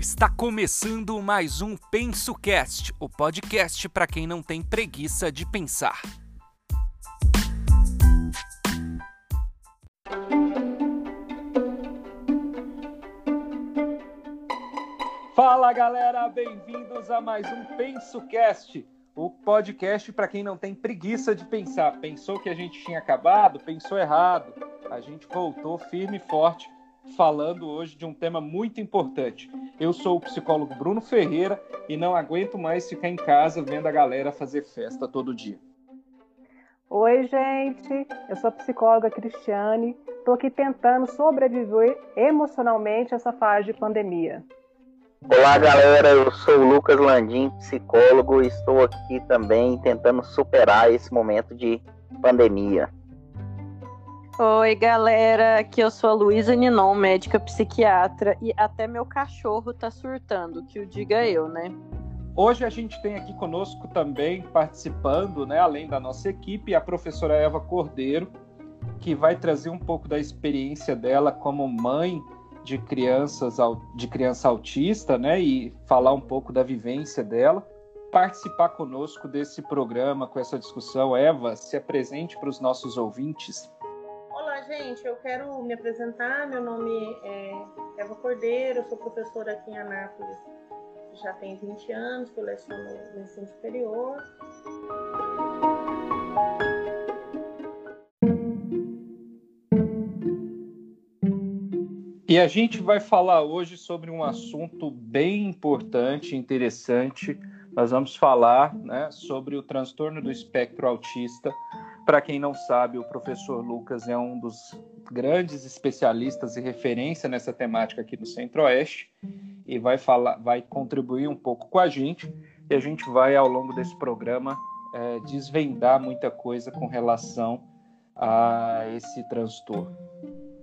Está começando mais um PensoCast, o podcast para quem não tem preguiça de pensar. Fala galera, bem-vindos a mais um PensoCast, o podcast para quem não tem preguiça de pensar. Pensou que a gente tinha acabado? Pensou errado. A gente voltou firme e forte falando hoje de um tema muito importante. Eu sou o psicólogo Bruno Ferreira e não aguento mais ficar em casa vendo a galera fazer festa todo dia. Oi, gente. Eu sou a psicóloga Cristiane. Estou aqui tentando sobreviver emocionalmente a essa fase de pandemia. Olá, galera. Eu sou o Lucas Landim, psicólogo, e estou aqui também tentando superar esse momento de pandemia. Oi, galera. Aqui eu sou a Luísa Ninon, médica psiquiatra, e até meu cachorro tá surtando, que o diga eu, né? Hoje a gente tem aqui conosco também participando, né, além da nossa equipe, a professora Eva Cordeiro, que vai trazer um pouco da experiência dela como mãe de crianças de criança autista, né, e falar um pouco da vivência dela. Participar conosco desse programa, com essa discussão, Eva, se apresente para os nossos ouvintes gente, eu quero me apresentar. Meu nome é Eva Cordeiro, sou professora aqui em Anápolis já tem 20 anos, que eu leciono no ensino superior. E a gente vai falar hoje sobre um assunto bem importante, interessante. Nós vamos falar né, sobre o transtorno do espectro autista para quem não sabe, o professor Lucas é um dos grandes especialistas e referência nessa temática aqui no Centro-Oeste e vai falar, vai contribuir um pouco com a gente e a gente vai ao longo desse programa é, desvendar muita coisa com relação a esse transtorno.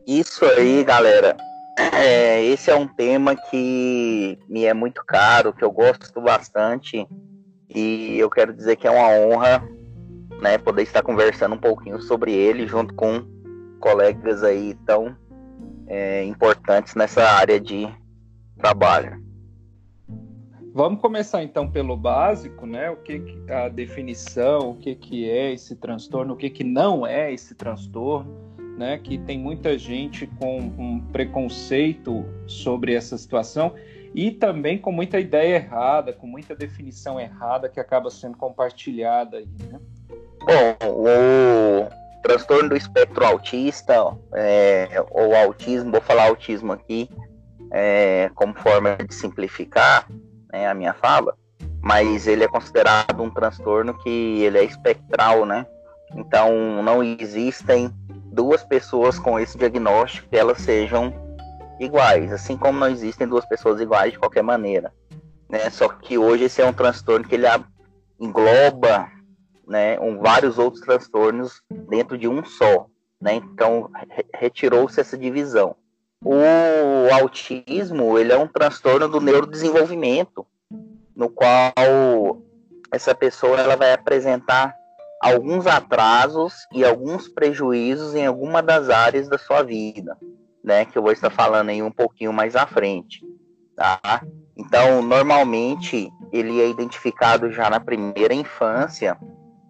Isso aí, galera. É, esse é um tema que me é muito caro, que eu gosto bastante e eu quero dizer que é uma honra né, poder estar conversando um pouquinho sobre ele junto com colegas aí tão é, importantes nessa área de trabalho. Vamos começar então pelo básico, né? O que, que a definição, o que, que é esse transtorno, o que, que não é esse transtorno, né? Que tem muita gente com um preconceito sobre essa situação e também com muita ideia errada, com muita definição errada que acaba sendo compartilhada aí, né? Bom, o transtorno do espectro autista, é, ou autismo, vou falar autismo aqui, é, como forma de simplificar né, a minha fala, mas ele é considerado um transtorno que ele é espectral, né? Então não existem duas pessoas com esse diagnóstico elas sejam iguais, assim como não existem duas pessoas iguais de qualquer maneira, né? Só que hoje esse é um transtorno que ele engloba né, um, vários outros transtornos dentro de um só. Né? Então, re retirou-se essa divisão. O autismo ele é um transtorno do neurodesenvolvimento, no qual essa pessoa ela vai apresentar alguns atrasos e alguns prejuízos em alguma das áreas da sua vida, né? Que eu vou estar falando aí um pouquinho mais à frente, tá? Então, normalmente ele é identificado já na primeira infância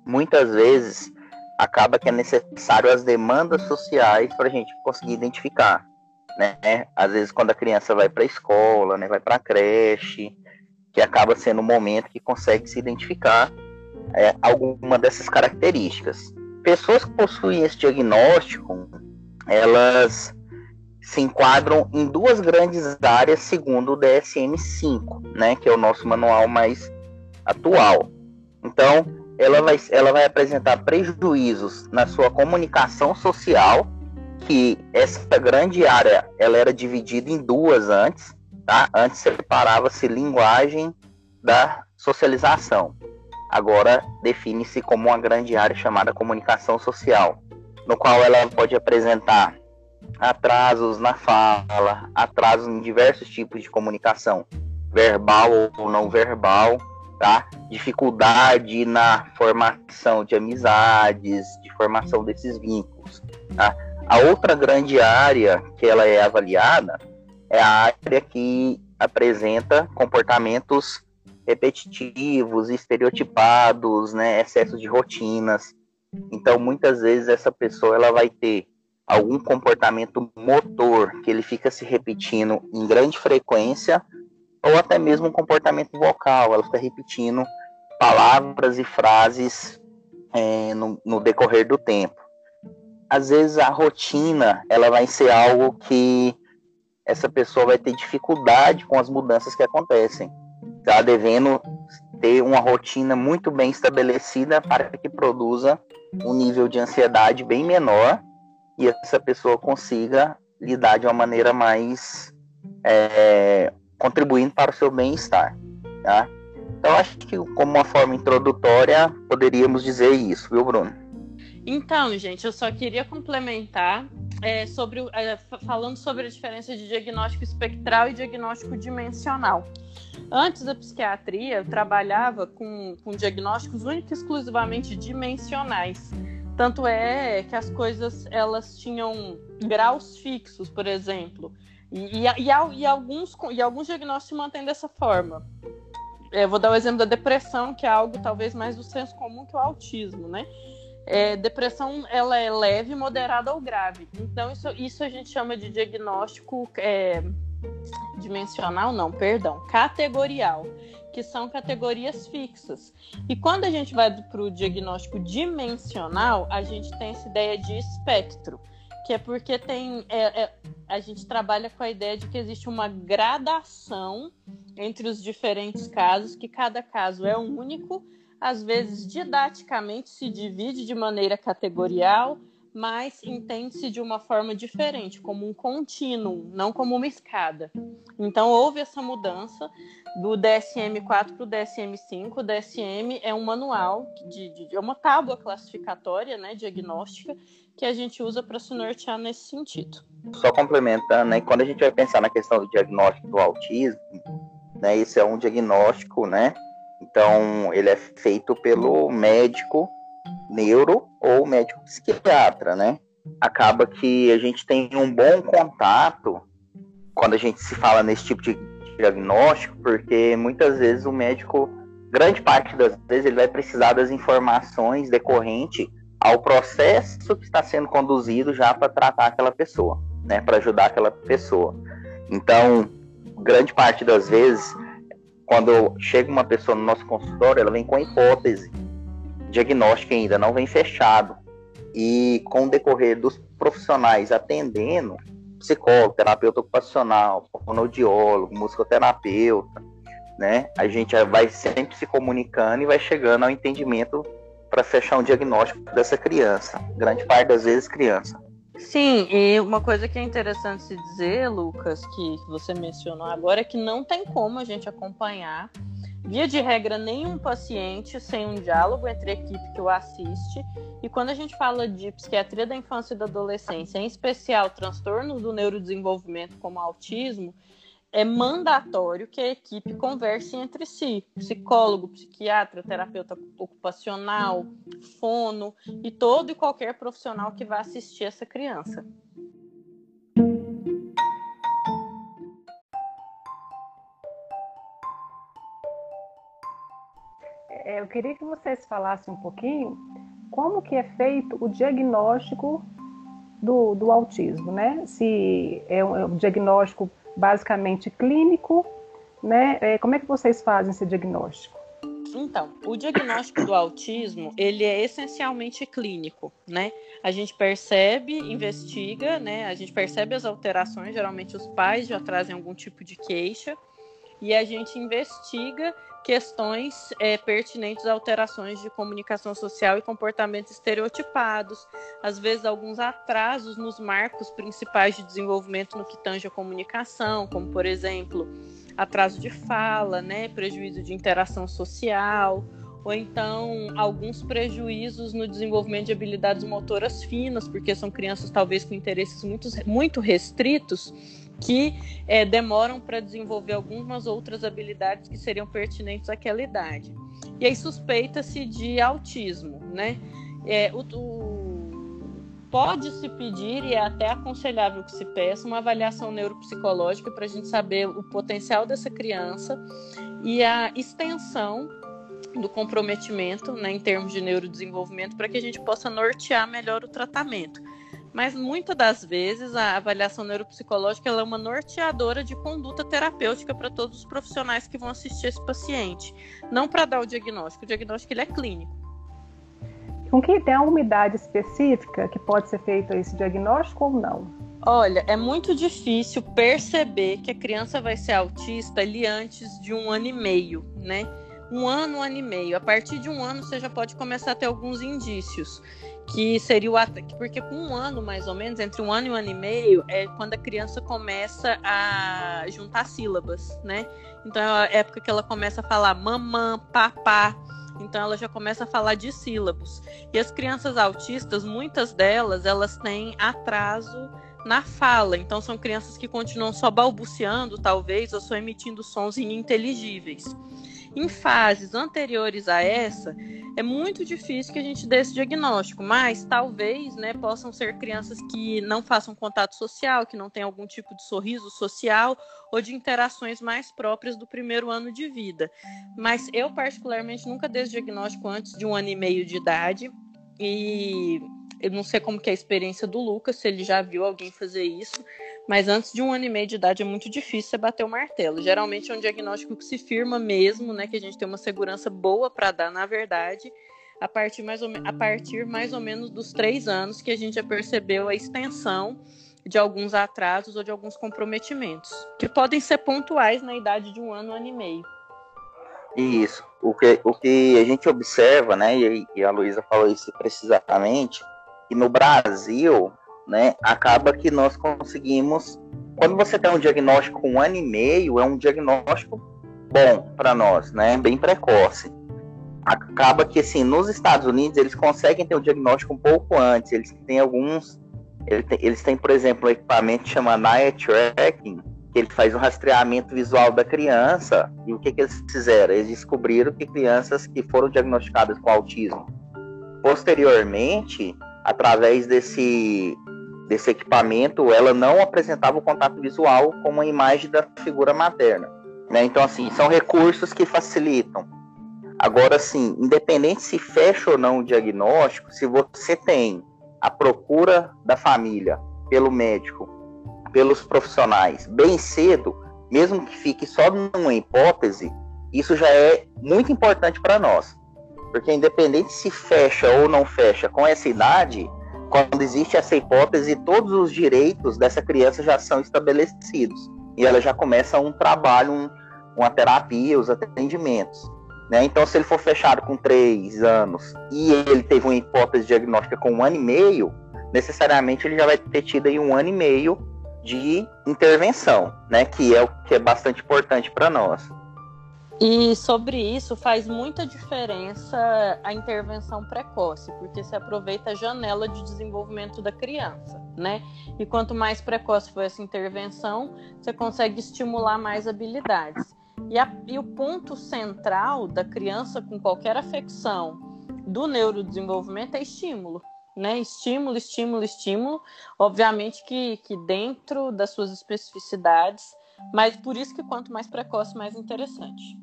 muitas vezes acaba que é necessário as demandas sociais para a gente conseguir identificar, né? Às vezes quando a criança vai para a escola, né, vai para a creche, que acaba sendo o momento que consegue se identificar é, alguma dessas características. Pessoas que possuem esse diagnóstico, elas se enquadram em duas grandes áreas segundo o DSM-5, né, que é o nosso manual mais atual. Então, ela vai, ela vai apresentar prejuízos na sua comunicação social, que essa grande área ela era dividida em duas antes, tá? Antes separava-se linguagem da socialização. Agora define-se como uma grande área chamada comunicação social, no qual ela pode apresentar atrasos na fala, atrasos em diversos tipos de comunicação, verbal ou não verbal, tá? Dificuldade na formação de amizades, de formação desses vínculos, tá? A outra grande área que ela é avaliada é a área que apresenta comportamentos repetitivos, estereotipados, né, excesso de rotinas. Então, muitas vezes essa pessoa ela vai ter algum comportamento motor que ele fica se repetindo em grande frequência, ou até mesmo um comportamento vocal, ela fica repetindo palavras e frases é, no, no decorrer do tempo. Às vezes a rotina ela vai ser algo que essa pessoa vai ter dificuldade com as mudanças que acontecem. Está devendo ter uma rotina muito bem estabelecida para que produza um nível de ansiedade bem menor e essa pessoa consiga lidar de uma maneira mais é, contribuindo para o seu bem-estar. Tá? Então, acho que como uma forma introdutória, poderíamos dizer isso, viu, Bruno? Então, gente, eu só queria complementar é, sobre, é, falando sobre a diferença de diagnóstico espectral e diagnóstico dimensional. Antes da psiquiatria, eu trabalhava com, com diagnósticos únicos e exclusivamente dimensionais. Tanto é que as coisas elas tinham graus fixos, por exemplo. E, e, e, e alguns, e alguns diagnósticos se mantêm dessa forma. É, vou dar o exemplo da depressão, que é algo talvez mais do senso comum que o autismo, né? É, depressão ela é leve, moderada ou grave. Então isso, isso a gente chama de diagnóstico é, dimensional, não, perdão, categorial que são categorias fixas. E quando a gente vai para o diagnóstico dimensional, a gente tem essa ideia de espectro, que é porque tem é, é, a gente trabalha com a ideia de que existe uma gradação entre os diferentes casos, que cada caso é único, às vezes didaticamente se divide de maneira categorial, mas entende-se de uma forma diferente, como um contínuo, não como uma escada. Então houve essa mudança do DSM-4 para o DSM-5. O DSM é um manual, de, de, é uma tábua classificatória, né, diagnóstica, que a gente usa para se nortear nesse sentido. Só complementando, né, quando a gente vai pensar na questão do diagnóstico do autismo, né, esse é um diagnóstico, né, então ele é feito pelo médico neuro ou médico psiquiatra, né? Acaba que a gente tem um bom contato quando a gente se fala nesse tipo de diagnóstico, porque muitas vezes o médico, grande parte das vezes, ele vai precisar das informações decorrente ao processo que está sendo conduzido já para tratar aquela pessoa, né? Para ajudar aquela pessoa. Então, grande parte das vezes, quando chega uma pessoa no nosso consultório, ela vem com a hipótese diagnóstico ainda não vem fechado. E com o decorrer dos profissionais atendendo, psicólogo, terapeuta ocupacional, fonoaudiólogo, musicoterapeuta, né? A gente vai sempre se comunicando e vai chegando ao entendimento para fechar um diagnóstico dessa criança. Grande parte das vezes criança. Sim, e uma coisa que é interessante se dizer, Lucas, que você mencionou agora, é que não tem como a gente acompanhar Via de regra, nenhum paciente sem um diálogo entre a equipe que o assiste. E quando a gente fala de psiquiatria da infância e da adolescência, em especial transtornos do neurodesenvolvimento como autismo, é mandatório que a equipe converse entre si, psicólogo, psiquiatra, terapeuta ocupacional, fono e todo e qualquer profissional que vá assistir essa criança. É, eu queria que vocês falassem um pouquinho como que é feito o diagnóstico do, do autismo, né? Se é um, é um diagnóstico basicamente clínico, né? É, como é que vocês fazem esse diagnóstico? Então, o diagnóstico do autismo, ele é essencialmente clínico, né? A gente percebe, investiga, né? A gente percebe as alterações, geralmente os pais já trazem algum tipo de queixa, e a gente investiga questões é, pertinentes a alterações de comunicação social e comportamentos estereotipados, às vezes alguns atrasos nos marcos principais de desenvolvimento no que tange a comunicação, como por exemplo atraso de fala, né, prejuízo de interação social, ou então alguns prejuízos no desenvolvimento de habilidades motoras finas, porque são crianças talvez com interesses muito, muito restritos que é, demoram para desenvolver algumas outras habilidades que seriam pertinentes àquela idade. E aí suspeita-se de autismo, né? É, o, o, pode-se pedir e é até aconselhável que se peça uma avaliação neuropsicológica para a gente saber o potencial dessa criança e a extensão do comprometimento né, em termos de neurodesenvolvimento para que a gente possa nortear melhor o tratamento. Mas muitas das vezes a avaliação neuropsicológica é uma norteadora de conduta terapêutica para todos os profissionais que vão assistir esse paciente, não para dar o diagnóstico. O diagnóstico ele é clínico. Com que tem alguma idade específica que pode ser feito esse diagnóstico ou não? Olha, é muito difícil perceber que a criança vai ser autista ali antes de um ano e meio, né? Um ano, um ano e meio. A partir de um ano você já pode começar a ter alguns indícios que seria o porque com um ano mais ou menos, entre um ano e um ano e meio, é quando a criança começa a juntar sílabas, né? Então é a época que ela começa a falar mamã, papá, então ela já começa a falar de sílabos. E as crianças autistas, muitas delas, elas têm atraso na fala. Então são crianças que continuam só balbuciando, talvez, ou só emitindo sons ininteligíveis. Em fases anteriores a essa, é muito difícil que a gente dê esse diagnóstico, mas talvez né, possam ser crianças que não façam contato social, que não tenham algum tipo de sorriso social ou de interações mais próprias do primeiro ano de vida. Mas eu, particularmente, nunca dei esse diagnóstico antes de um ano e meio de idade. E eu não sei como que é a experiência do Lucas, se ele já viu alguém fazer isso, mas antes de um ano e meio de idade é muito difícil você bater o martelo. Geralmente é um diagnóstico que se firma mesmo, né? Que a gente tem uma segurança boa para dar, na verdade, a partir, mais ou, a partir mais ou menos dos três anos que a gente já percebeu a extensão de alguns atrasos ou de alguns comprometimentos, que podem ser pontuais na idade de um ano, um ano e meio. Isso. O que, o que a gente observa, né, e, e a Luísa falou isso precisamente, que no Brasil né, acaba que nós conseguimos. Quando você tem um diagnóstico um ano e meio, é um diagnóstico bom para nós, né, bem precoce. Acaba que, assim, nos Estados Unidos, eles conseguem ter um diagnóstico um pouco antes. Eles têm alguns. Eles têm, por exemplo, um equipamento que chama Night Tracking, que ele faz o um rastreamento visual da criança. E o que, que eles fizeram? Eles descobriram que crianças que foram diagnosticadas com autismo posteriormente, através desse desse equipamento, ela não apresentava o contato visual com uma imagem da figura materna. Né? Então, assim, são recursos que facilitam. Agora, sim, independente se fecha ou não o diagnóstico, se você tem a procura da família pelo médico, pelos profissionais, bem cedo, mesmo que fique só numa hipótese, isso já é muito importante para nós. Porque independente se fecha ou não fecha com essa idade, quando existe essa hipótese, todos os direitos dessa criança já são estabelecidos. E ela já começa um trabalho, um, uma terapia, os atendimentos. Né? Então, se ele for fechado com três anos e ele teve uma hipótese diagnóstica com um ano e meio, necessariamente ele já vai ter tido aí um ano e meio de intervenção, né? Que é o que é bastante importante para nós. E sobre isso faz muita diferença a intervenção precoce, porque se aproveita a janela de desenvolvimento da criança, né? E quanto mais precoce for essa intervenção, você consegue estimular mais habilidades. E, a, e o ponto central da criança com qualquer afecção do neurodesenvolvimento é estímulo. Né? Estímulo, estímulo, estímulo. Obviamente que, que dentro das suas especificidades, mas por isso que quanto mais precoce, mais interessante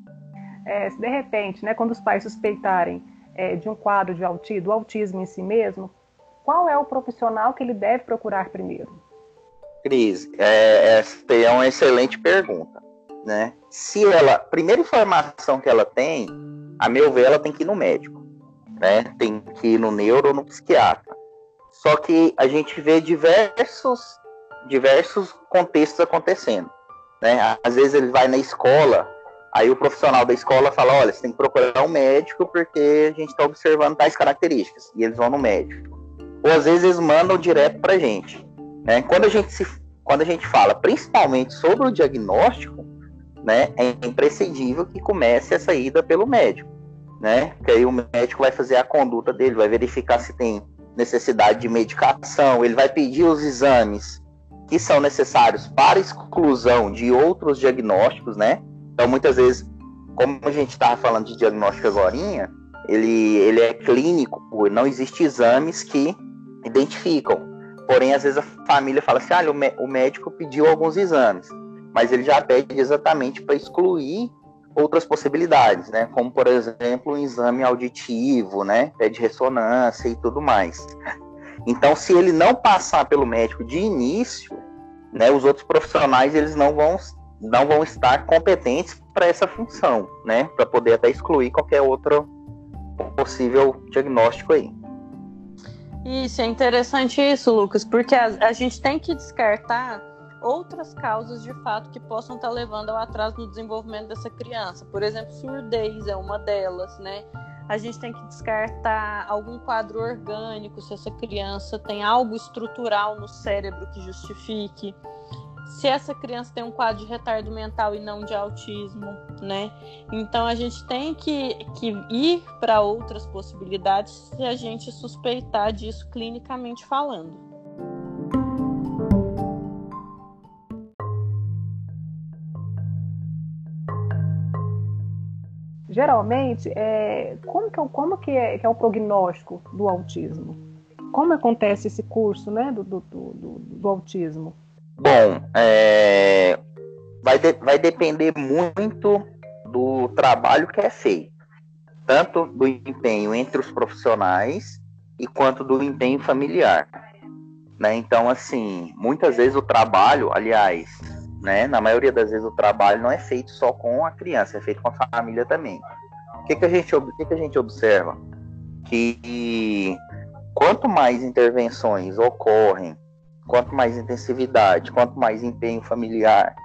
é, se de repente, né, quando os pais suspeitarem é, de um quadro de autismo, do autismo em si mesmo, qual é o profissional que ele deve procurar primeiro? Cris, é, essa é uma excelente pergunta. Né? Se ela, primeira informação que ela tem, a meu ver, ela tem que ir no médico, né? Tem que ir no neuro ou no psiquiatra. Só que a gente vê diversos, diversos contextos acontecendo, né? Às vezes ele vai na escola Aí o profissional da escola fala, olha, você tem que procurar um médico porque a gente está observando tais características. E eles vão no médico. Ou às vezes eles mandam direto para a gente. Né? Quando, a gente se, quando a gente fala principalmente sobre o diagnóstico, né, é imprescindível que comece a saída pelo médico. Né? Que aí o médico vai fazer a conduta dele, vai verificar se tem necessidade de medicação, ele vai pedir os exames que são necessários para exclusão de outros diagnósticos, né? Então, muitas vezes, como a gente estava falando de diagnóstico agora, ele, ele é clínico, não existe exames que identificam. Porém, às vezes a família fala assim: ah, o médico pediu alguns exames, mas ele já pede exatamente para excluir outras possibilidades, né? Como, por exemplo, um exame auditivo, né? Pede ressonância e tudo mais. Então, se ele não passar pelo médico de início, né, os outros profissionais eles não vão, não vão estar competentes para essa função, né? Para poder até excluir qualquer outro possível diagnóstico aí. Isso, é interessante isso, Lucas, porque a, a gente tem que descartar outras causas de fato que possam estar levando ao atraso no desenvolvimento dessa criança. Por exemplo, surdez é uma delas, né? A gente tem que descartar algum quadro orgânico, se essa criança tem algo estrutural no cérebro que justifique se essa criança tem um quadro de retardo mental e não de autismo, né? Então a gente tem que, que ir para outras possibilidades se a gente suspeitar disso clinicamente falando. Geralmente, é, como, que, é como que, é, que é o prognóstico do autismo? Como acontece esse curso né, do, do, do, do autismo? Bom, é, vai, de, vai depender muito do trabalho que é feito, tanto do empenho entre os profissionais e quanto do empenho familiar. Né? Então, assim, muitas vezes o trabalho, aliás, né, na maioria das vezes o trabalho não é feito só com a criança, é feito com a família também. O que, que, a, gente, o que, que a gente observa? Que quanto mais intervenções ocorrem quanto mais intensividade, quanto mais empenho familiar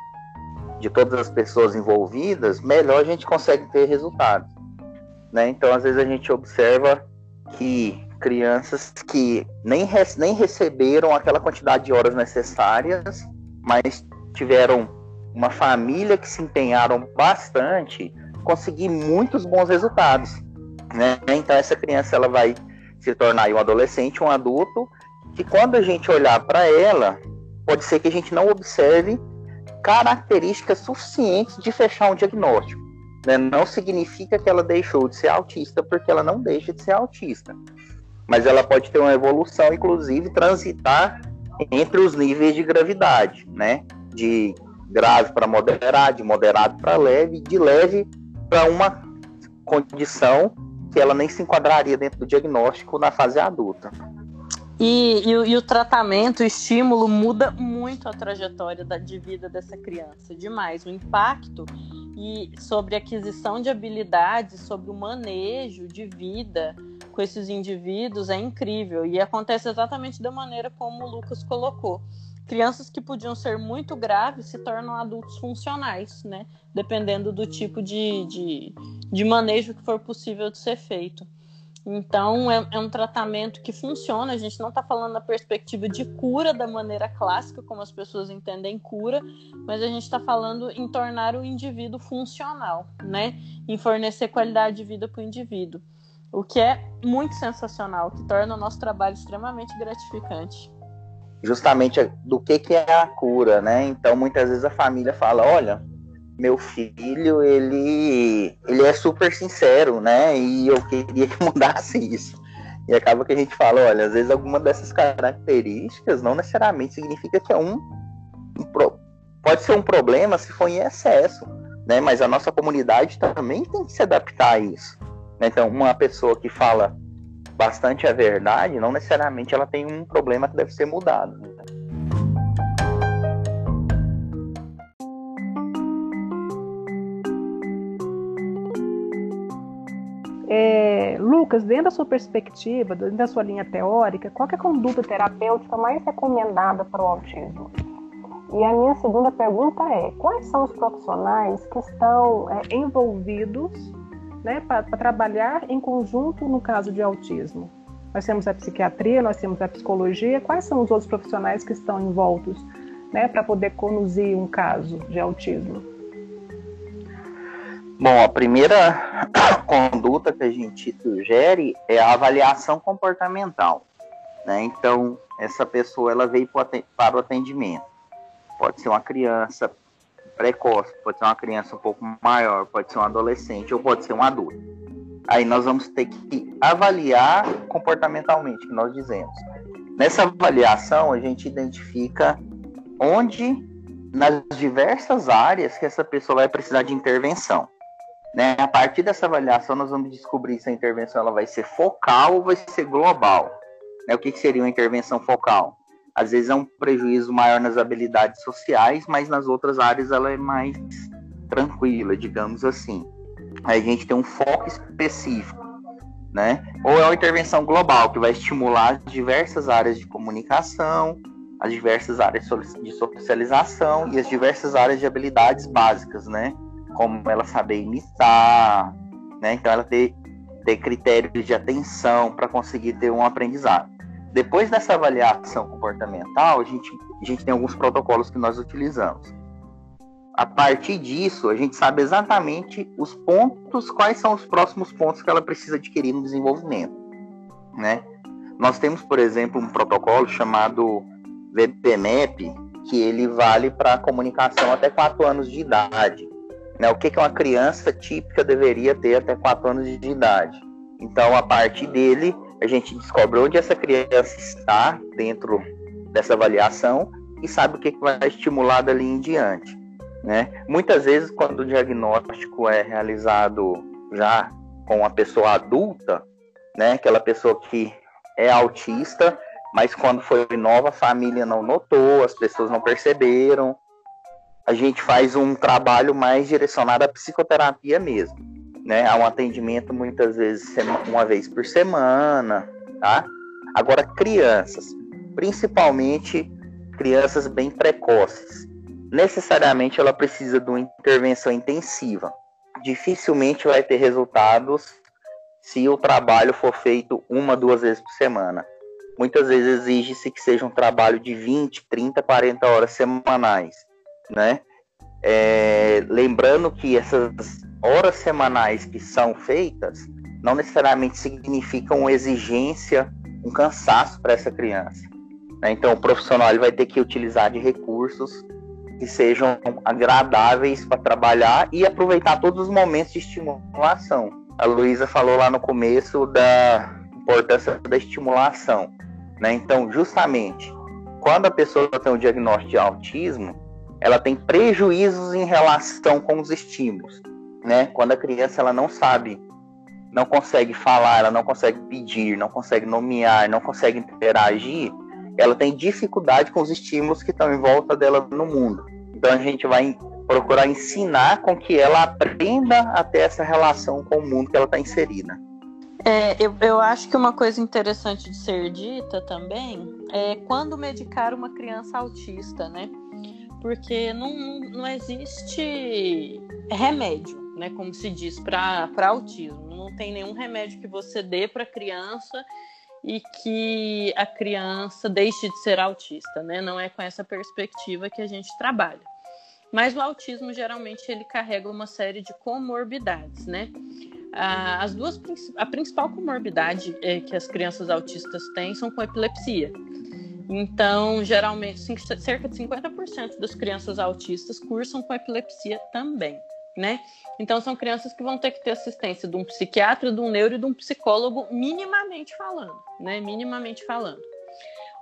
de todas as pessoas envolvidas, melhor a gente consegue ter resultados. Né? Então, às vezes a gente observa que crianças que nem, nem receberam aquela quantidade de horas necessárias, mas tiveram uma família que se empenharam bastante, conseguir muitos bons resultados. Né? Então, essa criança ela vai se tornar um adolescente, um adulto, que quando a gente olhar para ela, pode ser que a gente não observe características suficientes de fechar um diagnóstico. Né? Não significa que ela deixou de ser autista, porque ela não deixa de ser autista. Mas ela pode ter uma evolução, inclusive, transitar entre os níveis de gravidade, né? De grave para moderado, de moderado para leve, de leve para uma condição que ela nem se enquadraria dentro do diagnóstico na fase adulta. E, e, e, o tratamento, o estímulo muda muito a trajetória da, de vida dessa criança, demais. O impacto e sobre aquisição de habilidades, sobre o manejo de vida com esses indivíduos é incrível e acontece exatamente da maneira como o Lucas colocou. Crianças que podiam ser muito graves se tornam adultos funcionais, né? Dependendo do tipo de, de, de manejo que for possível de ser feito. Então, é, é, um tratamento que funciona. A gente não está falando na perspectiva de cura da maneira clássica, como as pessoas entendem cura, mas a gente está falando em tornar o indivíduo funcional, né? Em fornecer qualidade de vida para o indivíduo. O que é muito sensacional, que torna o nosso trabalho extremamente gratificante. Justamente do que, que é a cura, né? Então, muitas vezes a família fala: olha, meu filho, ele, ele é super sincero, né? E eu queria que mudasse isso. E acaba que a gente fala, olha, às vezes alguma dessas características não necessariamente significa que é um, um pode ser um problema se for em excesso, né? Mas a nossa comunidade também tem que se adaptar a isso. Então, uma pessoa que fala bastante a verdade, não necessariamente ela tem um problema que deve ser mudado. Né? É, Lucas, dentro da sua perspectiva, dentro da sua linha teórica, qual é a conduta terapêutica mais recomendada para o autismo? E a minha segunda pergunta é: quais são os profissionais que estão é, envolvidos né, para trabalhar em conjunto no caso de autismo? Nós temos a psiquiatria, nós temos a psicologia. Quais são os outros profissionais que estão envoltos né, para poder conduzir um caso de autismo? Bom, a primeira conduta que a gente sugere é a avaliação comportamental. Né? Então, essa pessoa ela veio para o atendimento. Pode ser uma criança precoce, pode ser uma criança um pouco maior, pode ser um adolescente ou pode ser um adulto. Aí nós vamos ter que avaliar comportamentalmente, que nós dizemos. Nessa avaliação, a gente identifica onde, nas diversas áreas, que essa pessoa vai precisar de intervenção. Né? A partir dessa avaliação, nós vamos descobrir se a intervenção ela vai ser focal ou vai ser global. Né? O que, que seria uma intervenção focal? Às vezes é um prejuízo maior nas habilidades sociais, mas nas outras áreas ela é mais tranquila, digamos assim. Aí a gente tem um foco específico, né? Ou é uma intervenção global que vai estimular diversas áreas de comunicação, as diversas áreas de socialização e as diversas áreas de habilidades básicas, né? Como ela saber imitar, né? Então ela ter, ter critérios de atenção para conseguir ter um aprendizado. Depois dessa avaliação comportamental, a gente, a gente tem alguns protocolos que nós utilizamos. A partir disso, a gente sabe exatamente os pontos, quais são os próximos pontos que ela precisa adquirir no desenvolvimento, né? Nós temos, por exemplo, um protocolo chamado VPMAP, que ele vale para comunicação até 4 anos de idade. Né? O que, que uma criança típica deveria ter até 4 anos de idade? Então, a partir dele, a gente descobre onde essa criança está dentro dessa avaliação e sabe o que, vai estimular dali em diante. Né? Muitas vezes, quando o diagnóstico é realizado já com a pessoa adulta, né, aquela pessoa que é autista, mas quando foi nova, a família não notou, as pessoas não perceberam. A gente faz um trabalho mais direcionado à psicoterapia mesmo, né? Há um atendimento muitas vezes uma vez por semana, tá? Agora, crianças, principalmente crianças bem precoces, necessariamente ela precisa de uma intervenção intensiva. Dificilmente vai ter resultados se o trabalho for feito uma, duas vezes por semana. Muitas vezes exige-se que seja um trabalho de 20, 30, 40 horas semanais, né? É, lembrando que essas horas semanais que são feitas não necessariamente significam exigência, um cansaço para essa criança. Né? Então, o profissional vai ter que utilizar de recursos que sejam agradáveis para trabalhar e aproveitar todos os momentos de estimulação. A Luísa falou lá no começo da importância da estimulação. Né? Então, justamente, quando a pessoa tem um diagnóstico de autismo, ela tem prejuízos em relação com os estímulos. Né? Quando a criança ela não sabe, não consegue falar, ela não consegue pedir, não consegue nomear, não consegue interagir, ela tem dificuldade com os estímulos que estão em volta dela no mundo. Então a gente vai procurar ensinar com que ela aprenda a ter essa relação com o mundo que ela está inserida. É, eu, eu acho que uma coisa interessante de ser dita também é quando medicar uma criança autista, né? Porque não, não existe remédio, né? Como se diz, para autismo. Não tem nenhum remédio que você dê para a criança e que a criança deixe de ser autista, né? Não é com essa perspectiva que a gente trabalha. Mas o autismo geralmente ele carrega uma série de comorbidades, né? As duas a principal comorbidade é, que as crianças autistas têm são com epilepsia. Então, geralmente, cerca de 50% das crianças autistas cursam com epilepsia também né? Então são crianças que vão ter que ter assistência de um psiquiatra, de um neuro e de um psicólogo, minimamente falando, né? Minimamente falando.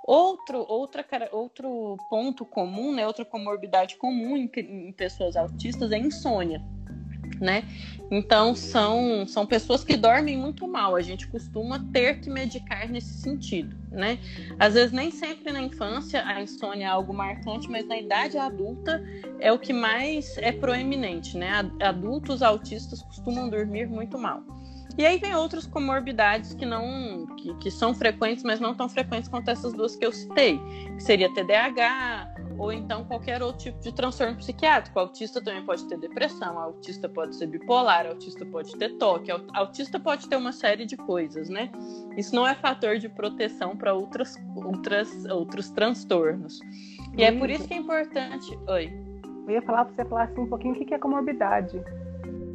Outro, outra, outro ponto comum, né? Outra comorbidade comum em, em pessoas autistas é insônia né? Então são, são pessoas que dormem muito mal. A gente costuma ter que medicar nesse sentido, né? Às vezes nem sempre na infância a insônia é algo marcante, mas na idade adulta é o que mais é proeminente, né? Adultos autistas costumam dormir muito mal. E aí vem outras comorbidades que não que, que são frequentes, mas não tão frequentes quanto essas duas que eu citei, que seria TDAH, ou então qualquer outro tipo de transtorno psiquiátrico. O autista também pode ter depressão, o autista pode ser bipolar, o autista pode ter toque, o autista pode ter uma série de coisas, né? Isso não é fator de proteção para outras, outras, outros transtornos. E é por isso que é importante. Oi. Eu ia falar para você falar assim um pouquinho o que é comorbidade.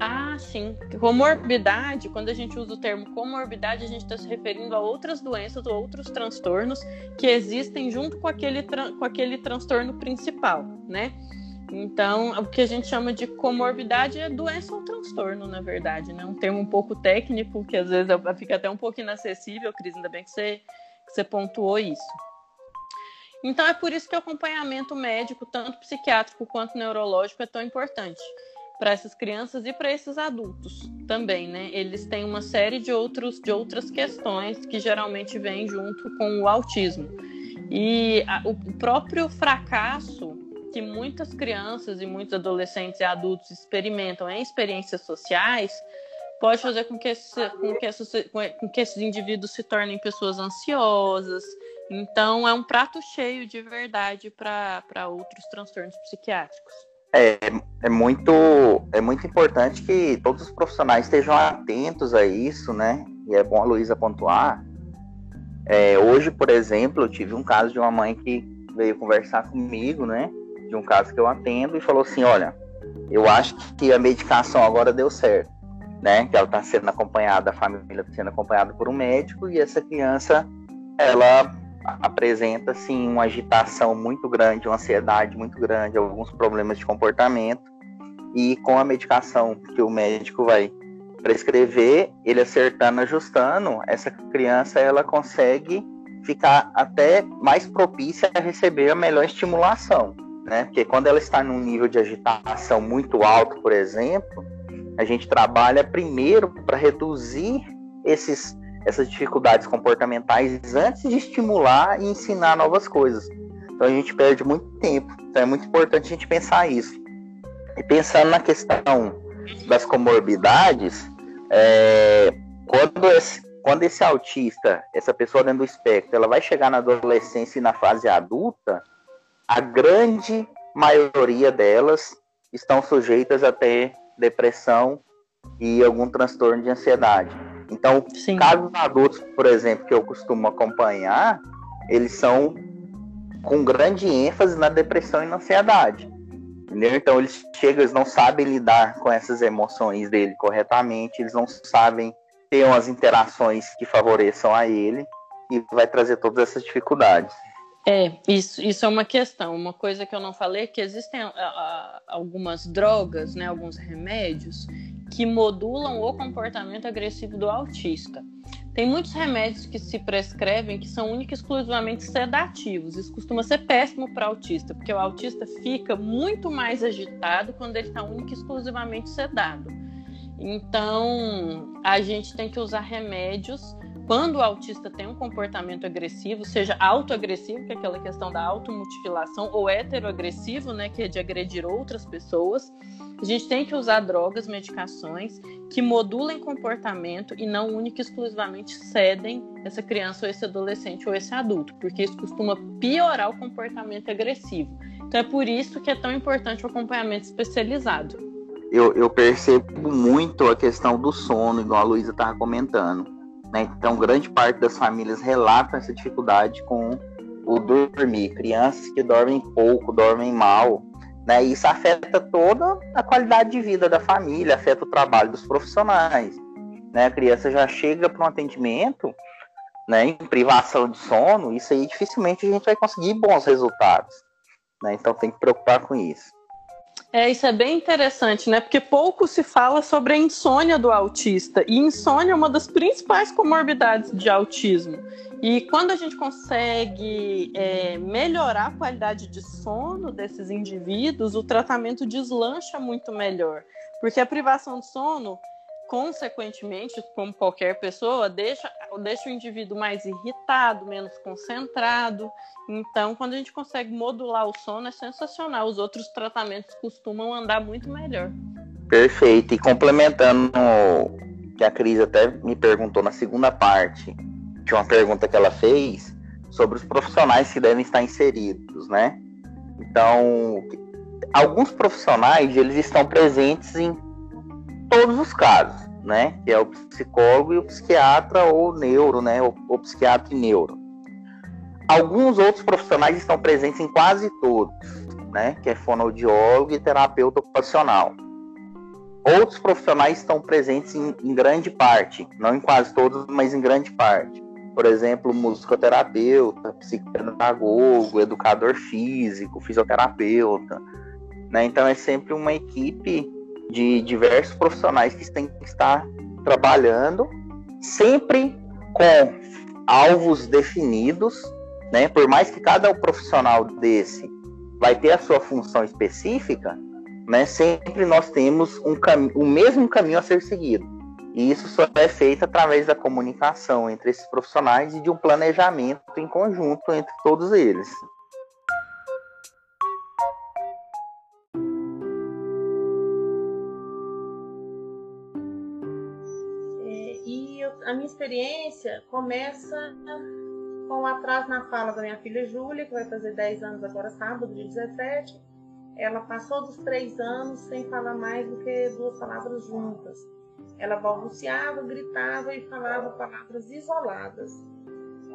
Ah, sim. Comorbidade, quando a gente usa o termo comorbidade, a gente está se referindo a outras doenças ou outros transtornos que existem junto com aquele, com aquele transtorno principal, né? Então, o que a gente chama de comorbidade é doença ou transtorno, na verdade, né? Um termo um pouco técnico, que às vezes fica até um pouco inacessível, Cris, ainda bem que você, que você pontuou isso. Então é por isso que o acompanhamento médico, tanto psiquiátrico quanto neurológico, é tão importante para essas crianças e para esses adultos também, né? Eles têm uma série de, outros, de outras questões que geralmente vêm junto com o autismo. E a, o próprio fracasso que muitas crianças e muitos adolescentes e adultos experimentam em experiências sociais pode fazer com que, esse, com, que esses, com que esses indivíduos se tornem pessoas ansiosas. Então, é um prato cheio de verdade para outros transtornos psiquiátricos. É, é, muito, é muito importante que todos os profissionais estejam atentos a isso, né? E é bom a Luísa pontuar. É, hoje, por exemplo, eu tive um caso de uma mãe que veio conversar comigo, né? De um caso que eu atendo e falou assim: Olha, eu acho que a medicação agora deu certo, né? Que ela está sendo acompanhada, a família está sendo acompanhada por um médico e essa criança, ela apresenta assim uma agitação muito grande, uma ansiedade muito grande, alguns problemas de comportamento e com a medicação que o médico vai prescrever, ele acertando, ajustando, essa criança ela consegue ficar até mais propícia a receber a melhor estimulação, né? Porque quando ela está num nível de agitação muito alto, por exemplo, a gente trabalha primeiro para reduzir esses essas dificuldades comportamentais antes de estimular e ensinar novas coisas. Então a gente perde muito tempo. Então é muito importante a gente pensar isso. E pensando na questão das comorbidades, é, quando, esse, quando esse autista, essa pessoa dentro do espectro, ela vai chegar na adolescência e na fase adulta, a grande maioria delas estão sujeitas a ter depressão e algum transtorno de ansiedade. Então, Sim. casos adultos, por exemplo, que eu costumo acompanhar, eles são com grande ênfase na depressão e na ansiedade. Entendeu? Então, eles chegam, eles não sabem lidar com essas emoções dele corretamente, eles não sabem ter umas interações que favoreçam a ele e vai trazer todas essas dificuldades. É, isso, isso é uma questão. Uma coisa que eu não falei é que existem a, a, algumas drogas, né, alguns remédios que modulam o comportamento agressivo do autista. Tem muitos remédios que se prescrevem que são única e exclusivamente sedativos. Isso costuma ser péssimo para autista, porque o autista fica muito mais agitado quando ele está única e exclusivamente sedado. Então, a gente tem que usar remédios quando o autista tem um comportamento agressivo, seja autoagressivo, que é aquela questão da automutilação, ou heteroagressivo, né, que é de agredir outras pessoas, a gente tem que usar drogas, medicações que modulem comportamento e não única e exclusivamente cedem essa criança ou esse adolescente ou esse adulto, porque isso costuma piorar o comportamento agressivo. Então é por isso que é tão importante o acompanhamento especializado. Eu, eu percebo muito a questão do sono, igual a Luísa estava comentando. Né? Então, grande parte das famílias relatam essa dificuldade com o dormir. Crianças que dormem pouco, dormem mal, né? Isso afeta toda a qualidade de vida da família, afeta o trabalho dos profissionais. Né? A criança já chega para um atendimento né, em privação de sono, isso aí dificilmente a gente vai conseguir bons resultados. Né? Então tem que preocupar com isso. É, isso é bem interessante, né? Porque pouco se fala sobre a insônia do autista. E insônia é uma das principais comorbidades de autismo. E quando a gente consegue é, melhorar a qualidade de sono desses indivíduos, o tratamento deslancha muito melhor. Porque a privação de sono, consequentemente, como qualquer pessoa, deixa, deixa o indivíduo mais irritado, menos concentrado. Então, quando a gente consegue modular o sono, é sensacional. Os outros tratamentos costumam andar muito melhor. Perfeito. E complementando que a Cris até me perguntou na segunda parte de uma pergunta que ela fez sobre os profissionais que devem estar inseridos, né? Então, alguns profissionais eles estão presentes em todos os casos, né? Que é o psicólogo e o psiquiatra ou neuro, né? O, psiquiatra e neuro. Alguns outros profissionais estão presentes em quase todos, né? Que é fonoaudiólogo e terapeuta ocupacional. Outros profissionais estão presentes em, em grande parte, não em quase todos, mas em grande parte por exemplo, musicoterapeuta, psicopedagogo, educador físico, fisioterapeuta. Né? Então é sempre uma equipe de diversos profissionais que têm que estar trabalhando, sempre com alvos definidos né? Por mais que cada profissional desse vai ter a sua função específica, né? Sempre nós temos um o mesmo caminho a ser seguido. E isso só é feito através da comunicação entre esses profissionais e de um planejamento em conjunto entre todos eles. A minha experiência começa com o atraso na fala da minha filha Júlia, que vai fazer 10 anos agora, sábado, dia 17. Ela passou dos 3 anos sem falar mais do que duas palavras juntas ela balbuciava, gritava e falava palavras isoladas.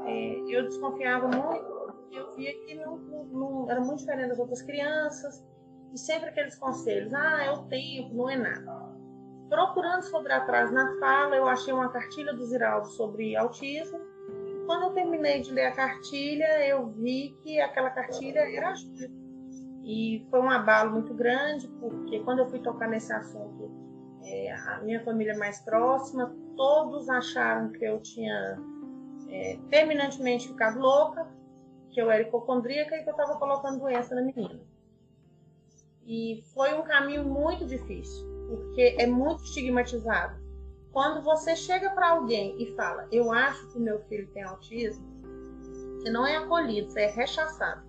É, eu desconfiava muito, eu via que não, não, era muito diferente das outras crianças, e sempre aqueles conselhos: ah, é o tempo, não é nada. Procurando sobre atrás na fala, eu achei uma cartilha do Ziraldo sobre autismo. Quando eu terminei de ler a cartilha, eu vi que aquela cartilha era a Júlia. E foi um abalo muito grande, porque quando eu fui tocar nesse assunto é, a minha família mais próxima, todos acharam que eu tinha é, terminantemente ficado louca, que eu era hipocondríaca e que eu estava colocando doença na menina. E foi um caminho muito difícil, porque é muito estigmatizado. Quando você chega para alguém e fala, eu acho que meu filho tem autismo, você não é acolhido, você é rechaçado.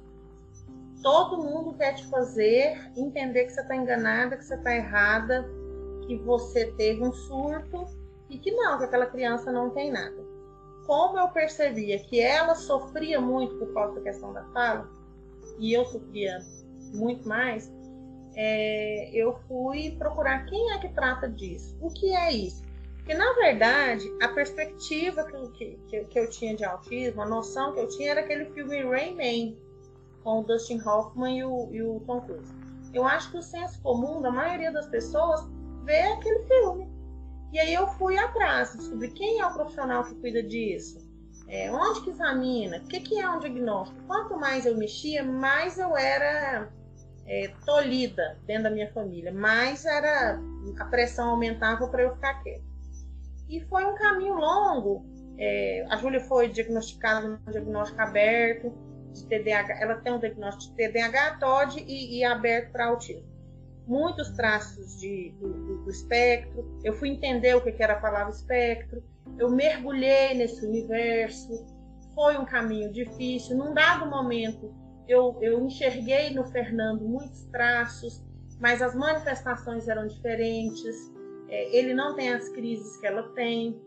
Todo mundo quer te fazer entender que você está enganada, que você está errada, que você teve um surto e que não, que aquela criança não tem nada. Como eu percebia que ela sofria muito por causa da questão da fala, e eu sofria muito mais, é, eu fui procurar quem é que trata disso. O que é isso? Porque, na verdade, a perspectiva que, que, que eu tinha de autismo, a noção que eu tinha era aquele filme Rain Man, com o Dustin Hoffman e o, e o Tom Cruise. Eu acho que o senso comum da maioria das pessoas ver aquele filme. E aí eu fui atrás, descobri quem é o profissional que cuida disso, é, onde que examina, o que, que é um diagnóstico. Quanto mais eu mexia, mais eu era é, tolhida dentro da minha família, mais era a pressão aumentava para eu ficar quieta. E foi um caminho longo. É, a Júlia foi diagnosticada no diagnóstico aberto de TDAH. Ela tem um diagnóstico de TDAH, TOD e, e aberto para autismo muitos traços de, do, do, do, espectro. Eu fui entender o que era a palavra espectro. Eu mergulhei nesse universo. Foi um caminho difícil. Num dado momento, eu, eu enxerguei no Fernando muitos traços, mas as manifestações eram diferentes. É, ele não tem as crises que ela tem,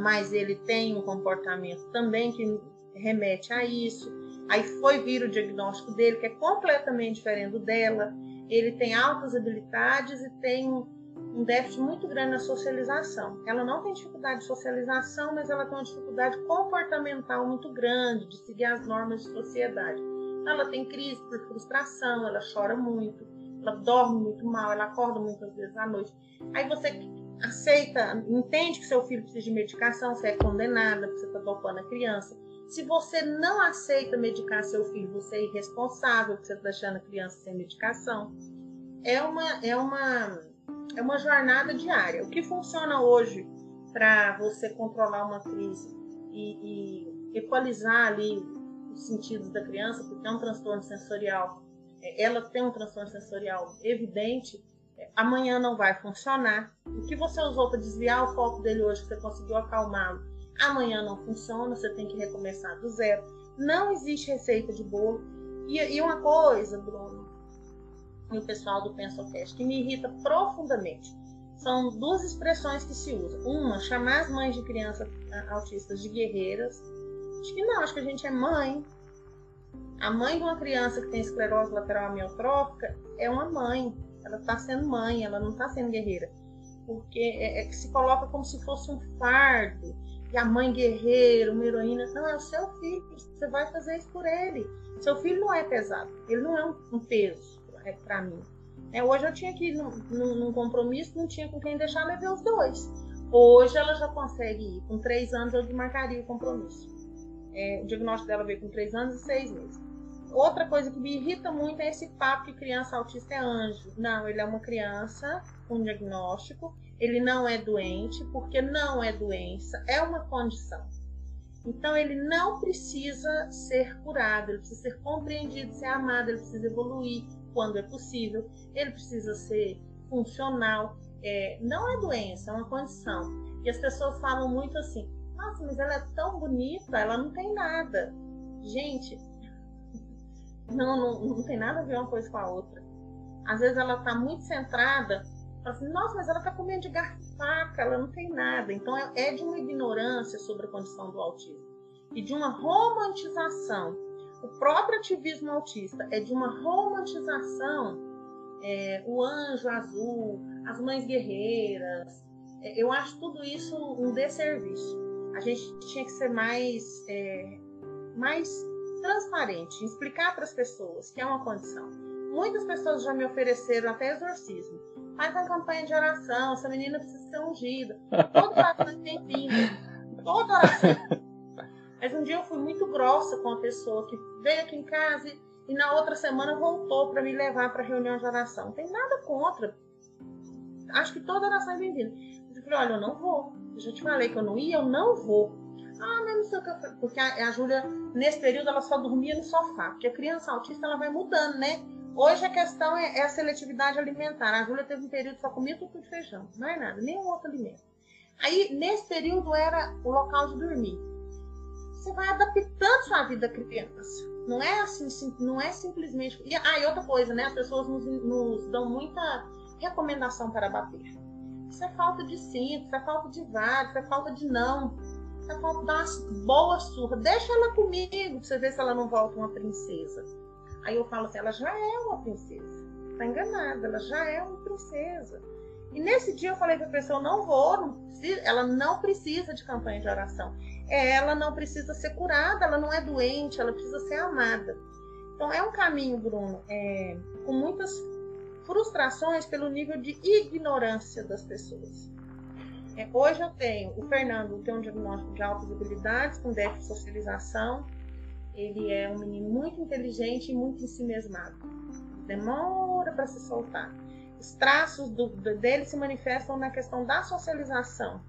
mas ele tem um comportamento também que remete a isso. Aí foi vir o diagnóstico dele, que é completamente diferente do dela ele tem altas habilidades e tem um déficit muito grande na socialização. Ela não tem dificuldade de socialização, mas ela tem uma dificuldade comportamental muito grande de seguir as normas de sociedade. Ela tem crise por frustração, ela chora muito, ela dorme muito mal, ela acorda muitas vezes à noite. Aí você aceita, entende que seu filho precisa de medicação, você é condenada você está dopando a criança. Se você não aceita medicar seu filho, você é irresponsável, você está deixando a criança sem medicação. É uma, é uma, é uma jornada diária. O que funciona hoje para você controlar uma crise e, e equalizar ali os sentidos da criança, porque é um transtorno sensorial, é, ela tem um transtorno sensorial evidente, é, amanhã não vai funcionar. O que você usou para desviar o foco dele hoje, que você conseguiu acalmá-lo, amanhã não funciona, você tem que recomeçar do zero. Não existe receita de bolo. E, e uma coisa, Bruno, e o pessoal do PensoCast, que me irrita profundamente, são duas expressões que se usam. Uma, chamar as mães de crianças autistas de guerreiras. Acho que não, acho que a gente é mãe. A mãe de uma criança que tem esclerose lateral amiotrófica é uma mãe. Ela está sendo mãe, ela não está sendo guerreira. Porque é, é que se coloca como se fosse um fardo e a mãe guerreira, uma heroína. Não, é o seu filho. Você vai fazer isso por ele. Seu filho não é pesado. Ele não é um, um peso é, para mim. É, hoje eu tinha que ir num, num, compromisso, não tinha com quem deixar, levei os dois. Hoje ela já consegue ir. Com três anos eu desmarcaria o compromisso. É, o diagnóstico dela veio com três anos e seis meses. Outra coisa que me irrita muito é esse papo que criança autista é anjo. Não, ele é uma criança com diagnóstico ele não é doente, porque não é doença, é uma condição. Então ele não precisa ser curado, ele precisa ser compreendido, ser amado, ele precisa evoluir quando é possível, ele precisa ser funcional. É, não é doença, é uma condição. E as pessoas falam muito assim: nossa, mas ela é tão bonita, ela não tem nada. Gente, não, não, não tem nada a ver uma coisa com a outra. Às vezes ela está muito centrada, fala assim, nossa, mas ela está comendo de garfo ela não tem nada. Então é, é de uma ignorância sobre a condição do autismo e de uma romantização. O próprio ativismo autista é de uma romantização. É, o anjo azul, as mães guerreiras. É, eu acho tudo isso um desserviço. A gente tinha que ser mais, é, mais transparente, explicar para as pessoas que é uma condição. Muitas pessoas já me ofereceram até exorcismo. Faz uma campanha de oração, essa menina precisa ser ungida. Todo oração tem vindo. Toda oração. Mas um dia eu fui muito grossa com a pessoa que veio aqui em casa e, e na outra semana voltou para me levar para reunião de oração. Não tem nada contra. Acho que toda oração é bem-vinda. Eu falei, olha, eu não vou. Eu já te falei que eu não ia, eu não vou. Ah, mas não sei o que eu falei. Porque a, a Júlia, nesse período, ela só dormia no sofá. Porque a criança autista, ela vai mudando, né? Hoje a questão é, é a seletividade alimentar. A Júlia teve um período que só comia tudo de feijão. Não é nada, nenhum outro alimento. Aí, nesse período, era o local de dormir. Você vai adaptando sua vida à criança. Não é assim, não é simplesmente. E, ah, e outra coisa, né? As pessoas nos, nos dão muita recomendação para bater. Isso é falta de cinto, isso é falta de vara, isso é falta de não. Você pode dar uma boa surra. Deixa ela comigo pra você ver se ela não volta uma princesa. Aí eu falo assim, ela já é uma princesa. Tá enganada, ela já é uma princesa. E nesse dia eu falei pra pessoa, não vou, não precisa, ela não precisa de campanha de oração. É, ela não precisa ser curada, ela não é doente, ela precisa ser amada. Então é um caminho, Bruno, é, com muitas frustrações pelo nível de ignorância das pessoas. É, hoje eu tenho, o Fernando tem um diagnóstico de altas habilidades com déficit de socialização. Ele é um menino muito inteligente e muito ensimesmado. Demora para se soltar. Os traços do, dele se manifestam na questão da socialização,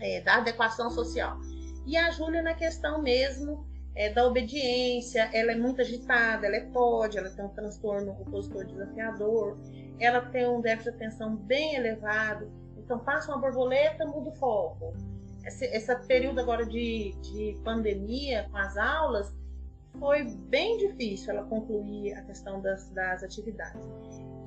é, da adequação social. E a Júlia na questão mesmo é, da obediência, ela é muito agitada, ela é pode, ela tem um transtorno opositor desafiador, ela tem um déficit de atenção bem elevado, então, passa uma borboleta, muda o foco. Esse, esse período agora de, de pandemia com as aulas foi bem difícil ela concluir a questão das, das atividades.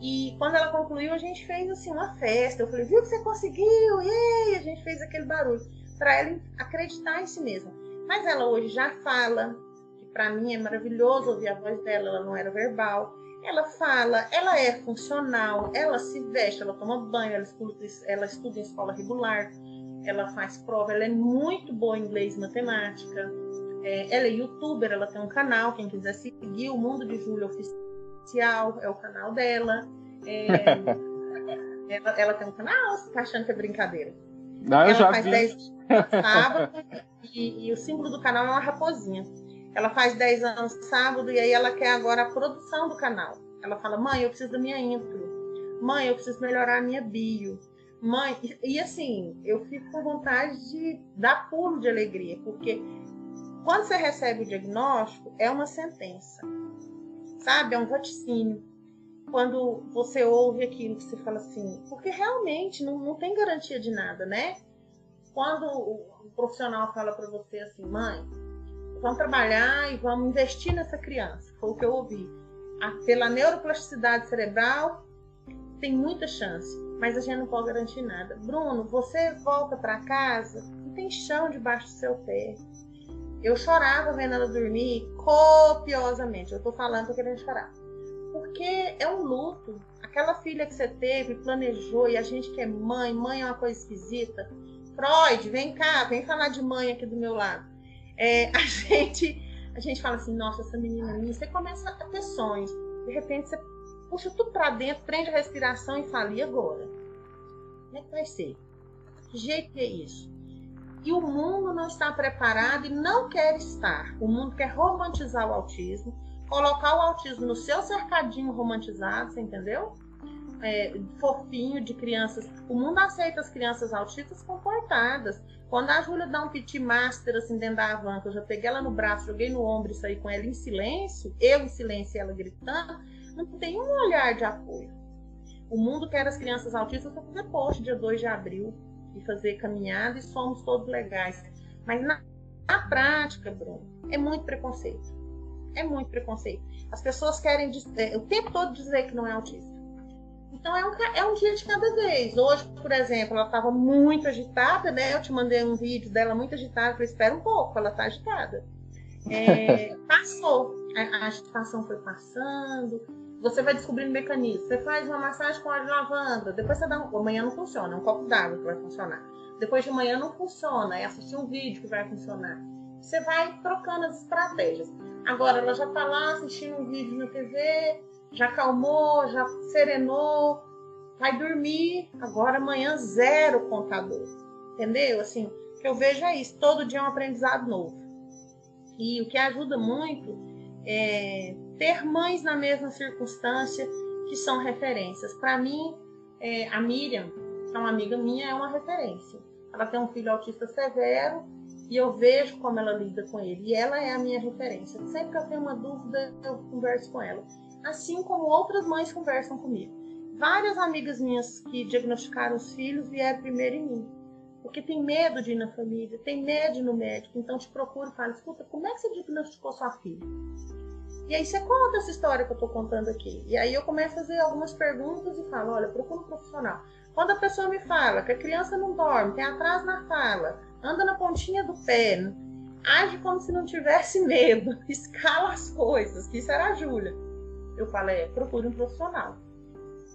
E quando ela concluiu, a gente fez assim uma festa. Eu falei, viu que você conseguiu? E a gente fez aquele barulho para ela acreditar em si mesma. Mas ela hoje já fala, que para mim é maravilhoso ouvir a voz dela, ela não era verbal. Ela fala, ela é funcional, ela se veste, ela toma banho, ela estuda, ela estuda em escola regular, ela faz prova, ela é muito boa em inglês e matemática. É, ela é youtuber, ela tem um canal, quem quiser seguir, o Mundo de Júlia Oficial é o canal dela. É, ela, ela, tem um canal, você tá achando que é brincadeira? Não, ela eu já faz vi. 10 sábado e, e o símbolo do canal é uma raposinha. Ela faz 10 anos sábado e aí ela quer agora a produção do canal. Ela fala: mãe, eu preciso da minha intro. Mãe, eu preciso melhorar a minha bio. Mãe, e, e assim, eu fico com vontade de dar pulo de alegria, porque quando você recebe o diagnóstico, é uma sentença, sabe? É um vaticínio. Quando você ouve aquilo que você fala assim, porque realmente não, não tem garantia de nada, né? Quando o profissional fala para você assim, mãe, vamos trabalhar e vamos investir nessa criança. Foi o que eu ouvi. A, pela neuroplasticidade cerebral, tem muita chance, mas a gente não pode garantir nada. Bruno, você volta para casa, não tem chão debaixo do seu pé. Eu chorava vendo ela dormir copiosamente. Eu tô falando, tô querendo chorar. Porque é um luto. Aquela filha que você teve, planejou, e a gente que é mãe, mãe é uma coisa esquisita. Freud, vem cá, vem falar de mãe aqui do meu lado é, a gente a gente fala assim, nossa, essa menina minha, você começa a ter sonhos. De repente você puxa tudo para dentro, prende a respiração e fala, e agora? Como é que vai ser? Que jeito que é isso? E o mundo não está preparado e não quer estar. O mundo quer romantizar o autismo, colocar o autismo no seu cercadinho romantizado, você entendeu? é, fofinho de crianças. O mundo aceita as crianças autistas comportadas. Quando a Júlia dá um pit master assim dentro da van, que eu já peguei ela no braço, joguei no ombro e saí com ela em silêncio, eu em silêncio e ela gritando, não tem um olhar de apoio. O mundo quer as crianças autistas para fazer post dia 2 de abril e fazer caminhada e somos todos legais. Mas na, na prática, Bruno, é muito preconceito. É muito preconceito. As pessoas querem é, o tempo todo dizer que não é autista. Então é um, é um dia de cada vez. Hoje, por exemplo, ela estava muito agitada, né? Eu te mandei um vídeo dela muito agitada. Eu falei, espera um pouco, ela está agitada. É, passou. A, a agitação foi passando. Você vai descobrindo mecanismo. Você faz uma massagem com óleo de lavanda. Depois você dá um. Amanhã não funciona. É um copo d'água que vai funcionar. Depois de amanhã não funciona. É assistir um vídeo que vai funcionar. Você vai trocando as estratégias. Agora ela já está lá assistindo um vídeo na TV, já calmou, já serenou, vai dormir. Agora amanhã zero contador. Entendeu? Assim, o que eu vejo é isso. Todo dia é um aprendizado novo. E o que ajuda muito é ter mães na mesma circunstância que são referências. Para mim, é, a Miriam, que é uma amiga minha, é uma referência. Ela tem um filho autista severo e eu vejo como ela lida com ele. E ela é a minha referência. Sempre que eu tenho uma dúvida, eu converso com ela. Assim como outras mães conversam comigo. Várias amigas minhas que diagnosticaram os filhos vieram primeiro em mim. Porque tem medo de ir na família, tem medo de ir no médico. Então te procuro e falo, escuta, como é que você diagnosticou sua filha? E aí você conta essa história que eu estou contando aqui. E aí eu começo a fazer algumas perguntas e falo, olha, procura um profissional. Quando a pessoa me fala que a criança não dorme, tem atraso na fala, anda na pontinha do pé, age como se não tivesse medo, escala as coisas, que isso era a Júlia. Eu falei, é, procure um profissional.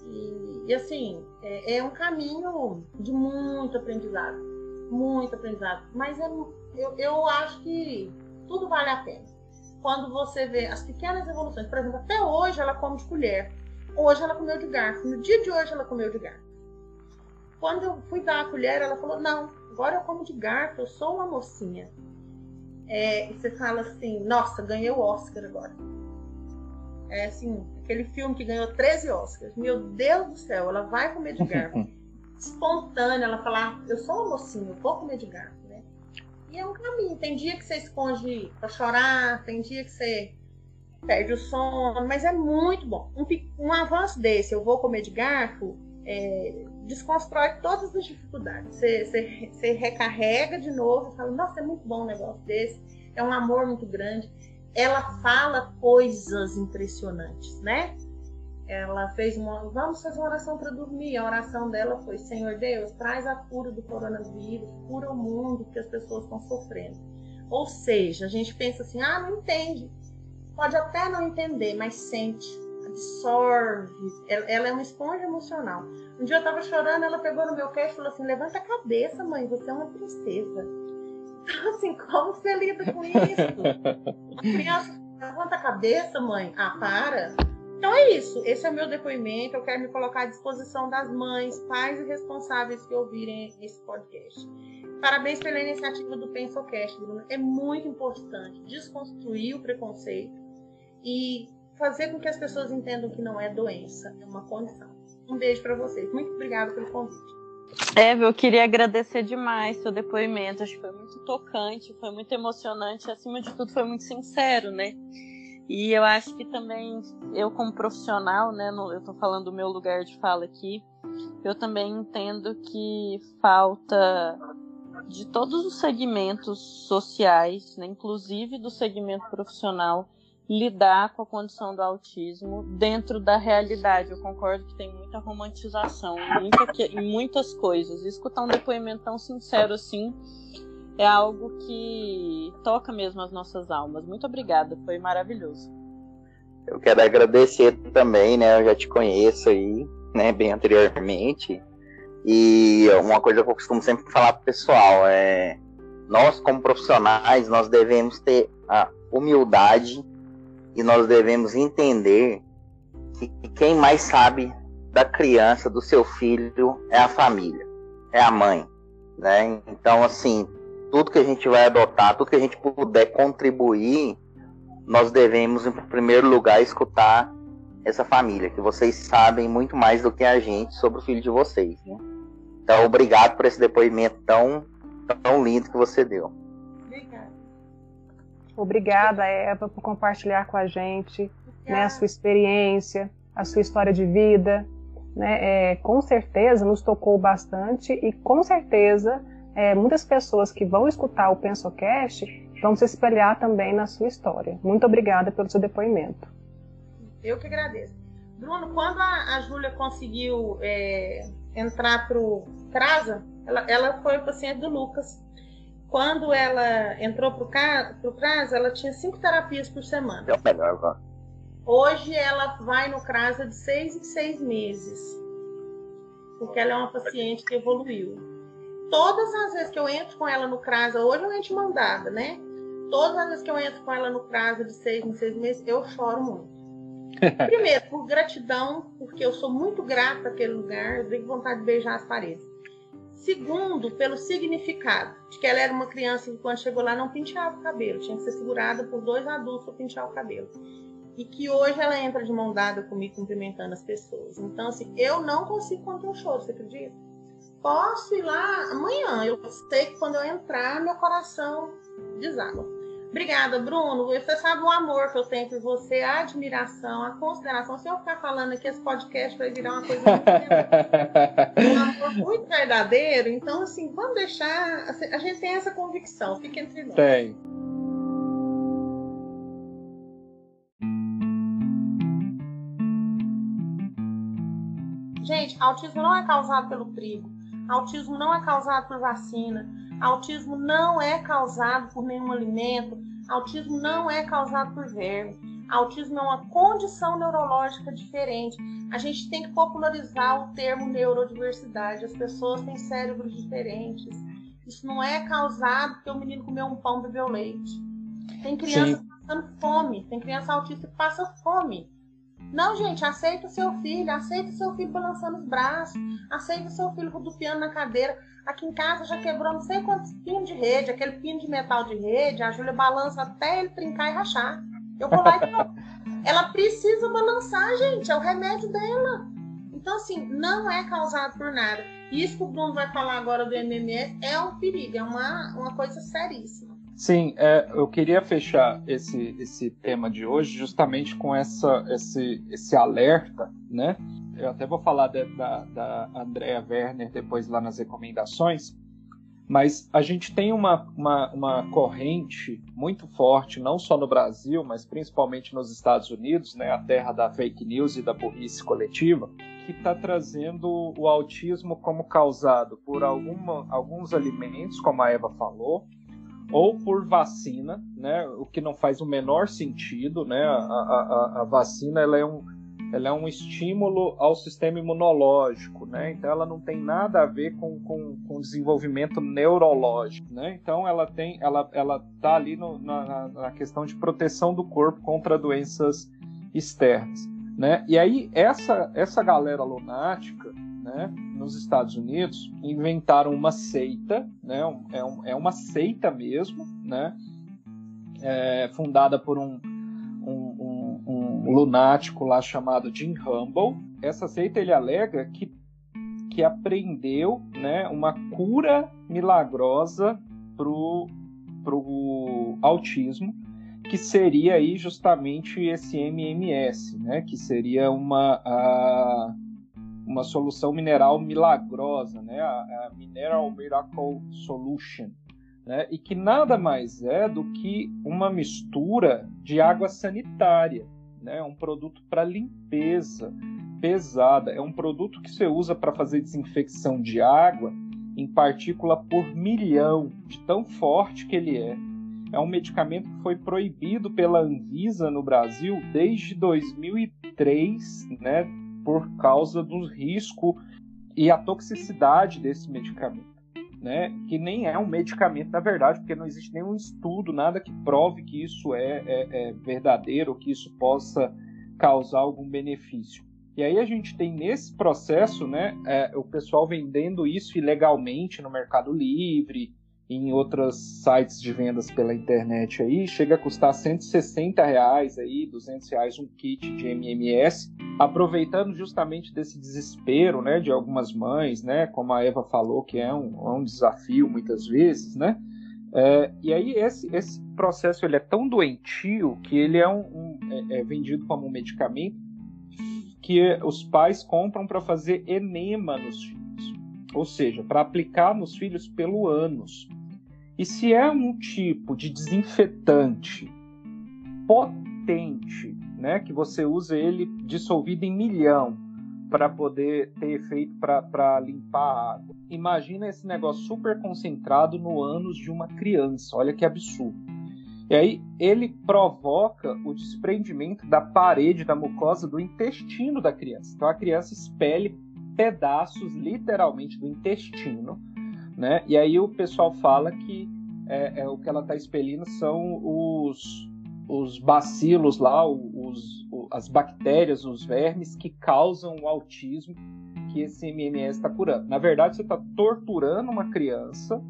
E, e assim, é, é, um caminho de muito aprendizado, muito aprendizado. Mas é, eu, eu acho que tudo vale a pena. Quando você vê as pequenas evoluções, por exemplo, até hoje ela come de colher, hoje ela comeu de garfo, no dia de hoje ela comeu de garfo. Quando eu fui dar a colher, ela falou: Não, agora eu como de garfo, eu sou uma mocinha. É, e você fala assim: Nossa, ganhei o Oscar agora. É assim, aquele filme que ganhou 13 Oscars. Meu Deus do céu, ela vai comer de garfo. Espontânea, ela fala: ah, Eu sou uma mocinha, eu vou comer de garfo. Né? E é um caminho. Tem dia que você esconde pra chorar, tem dia que você perde o sono, mas é muito bom. Um, um avanço desse, eu vou comer de garfo, é, desconstrói todas as dificuldades. Você, você, você recarrega de novo fala, nossa, é muito bom um negócio desse, é um amor muito grande. Ela fala coisas impressionantes, né? Ela fez uma. Vamos fazer uma oração para dormir. A oração dela foi: Senhor Deus, traz a cura do coronavírus, cura o mundo que as pessoas estão sofrendo. Ou seja, a gente pensa assim: ah, não entende. Pode até não entender, mas sente absorve. Ela, ela, é uma esponja emocional. Um dia eu tava chorando, ela pegou no meu queixo e falou assim: levanta a cabeça, mãe, você é uma princesa. Então, assim, como você lida com isso? A criança levanta a cabeça, mãe. Ah, para. Então é isso. Esse é o meu depoimento. Eu quero me colocar à disposição das mães, pais e responsáveis que ouvirem esse podcast. Parabéns pela iniciativa do PensoCast, Bruno. É muito importante desconstruir o preconceito e fazer com que as pessoas entendam que não é doença, é uma condição. Um beijo para vocês. Muito obrigada pelo convite. É, eu queria agradecer demais seu depoimento. Acho que foi muito tocante, foi muito emocionante, acima de tudo foi muito sincero, né? E eu acho que também eu como profissional, né, eu estou falando do meu lugar de fala aqui, eu também entendo que falta de todos os segmentos sociais, né, inclusive do segmento profissional, lidar com a condição do autismo dentro da realidade. Eu concordo que tem muita romantização muita em muitas coisas. Escutar um depoimento tão sincero assim é algo que toca mesmo as nossas almas. Muito obrigada, foi maravilhoso. Eu quero agradecer também, né? Eu já te conheço aí, né, bem anteriormente. E uma coisa que eu costumo sempre falar pro pessoal é nós como profissionais, nós devemos ter a humildade e nós devemos entender que quem mais sabe da criança, do seu filho, é a família, é a mãe. Né? Então, assim, tudo que a gente vai adotar, tudo que a gente puder contribuir, nós devemos, em primeiro lugar, escutar essa família, que vocês sabem muito mais do que a gente sobre o filho de vocês. Né? Então, obrigado por esse depoimento tão, tão lindo que você deu. Obrigada. Eva, por compartilhar com a gente né, a sua experiência, a sua história de vida. Né, é, com certeza nos tocou bastante e com certeza é, muitas pessoas que vão escutar o PensoCast vão se espelhar também na sua história. Muito obrigada pelo seu depoimento. Eu que agradeço. Bruno, quando a, a Júlia conseguiu é, entrar para o CRASA, ela, ela foi paciente do Lucas. Quando ela entrou para o CRASA, ela tinha cinco terapias por semana. É o melhor. Hoje ela vai no CRASA de seis em seis meses, porque ela é uma paciente que evoluiu. Todas as vezes que eu entro com ela no CRASA, hoje eu entro mandada, né? Todas as vezes que eu entro com ela no CRASA de seis em seis meses, eu choro muito. Primeiro, por gratidão, porque eu sou muito grata àquele lugar, eu tenho vontade de beijar as paredes. Segundo, pelo significado, de que ela era uma criança que quando chegou lá não penteava o cabelo, tinha que ser segurada por dois adultos para pentear o cabelo. E que hoje ela entra de mão dada comigo, cumprimentando as pessoas. Então, assim, eu não consigo conter o choro, você acredita? Posso ir lá amanhã, eu sei que quando eu entrar, meu coração deságua. Obrigada, Bruno. Você sabe o amor que eu tenho por você, a admiração, a consideração. Se eu ficar falando aqui, esse podcast vai virar uma coisa muito verdadeiro. Então, assim, vamos deixar. Assim, a gente tem essa convicção, fica entre nós. Tem. Gente, autismo não é causado pelo trigo. Autismo não é causado por vacina. Autismo não é causado por nenhum alimento. Autismo não é causado por verme. Autismo é uma condição neurológica diferente. A gente tem que popularizar o termo neurodiversidade. As pessoas têm cérebros diferentes. Isso não é causado porque o menino comeu um pão e bebeu leite. Tem criança Sim. passando fome. Tem criança autista que passa fome. Não, gente, aceita o seu filho, aceita o seu filho balançando os braços, aceita o seu filho rodopiando na cadeira. Aqui em casa já quebrou não sei quantos pinos de rede, aquele pino de metal de rede, a Júlia balança até ele trincar e rachar. Eu vou lá e. Ela precisa balançar, gente, é o remédio dela. Então, assim, não é causado por nada. Isso que o Bruno vai falar agora do MMS é um perigo, é uma, uma coisa seríssima. Sim, é, eu queria fechar esse, esse tema de hoje justamente com essa, esse, esse alerta, né? Eu até vou falar da, da, da Andrea Werner depois lá nas recomendações, mas a gente tem uma, uma, uma, corrente muito forte, não só no Brasil, mas principalmente nos Estados Unidos, né, a terra da fake news e da burrice coletiva, que está trazendo o autismo como causado por alguma, alguns alimentos, como a Eva falou, ou por vacina, né? O que não faz o menor sentido, né? A, a, a vacina ela é, um, ela é um estímulo ao sistema imunológico, né? Então ela não tem nada a ver com, com, com desenvolvimento neurológico, né? Então ela tem, ela, ela tá ali no, na, na questão de proteção do corpo contra doenças externas, né? E aí essa essa galera lunática né, nos Estados Unidos, inventaram uma seita, né, é, um, é uma seita mesmo, né, é, fundada por um, um, lunático lá chamado Jim Humble. Essa seita ele alega que, que aprendeu né, uma cura milagrosa pro, pro autismo, que seria aí justamente esse MMS, né, que seria uma a, uma solução mineral milagrosa, né? a, a Mineral Miracle Solution, né? e que nada mais é do que uma mistura de água sanitária, né? um produto para limpeza pesada, é um produto que você usa para fazer desinfecção de água em partícula por milhão, de tão forte que ele é. É um medicamento que foi proibido pela Anvisa no Brasil desde 2003, né? por causa do risco e a toxicidade desse medicamento, né? Que nem é um medicamento na verdade, porque não existe nenhum estudo, nada que prove que isso é, é, é verdadeiro, que isso possa causar algum benefício. E aí a gente tem nesse processo, né, é, o pessoal vendendo isso ilegalmente no Mercado Livre, em outros sites de vendas pela internet aí, chega a custar 160 reais aí, 200 reais um kit de MMS, aproveitando justamente desse desespero, né, de algumas mães, né, como a Eva falou, que é um, é um desafio muitas vezes, né, é, e aí esse, esse processo ele é tão doentio que ele é, um, um é, é vendido como um medicamento que os pais compram para fazer enema nos filhos, ou seja, para aplicar nos filhos pelo ânus. E se é um tipo de desinfetante potente, né, que você usa ele dissolvido em milhão para poder ter efeito para limpar a água. Imagina esse negócio super concentrado no ânus de uma criança. Olha que absurdo. E aí ele provoca o desprendimento da parede da mucosa do intestino da criança. Então a criança expele pedaços literalmente do intestino né? E aí o pessoal fala que é, é o que ela está expelindo são os, os bacilos lá, os, as bactérias, os vermes que causam o autismo que esse MMS está curando. Na verdade, você está torturando uma criança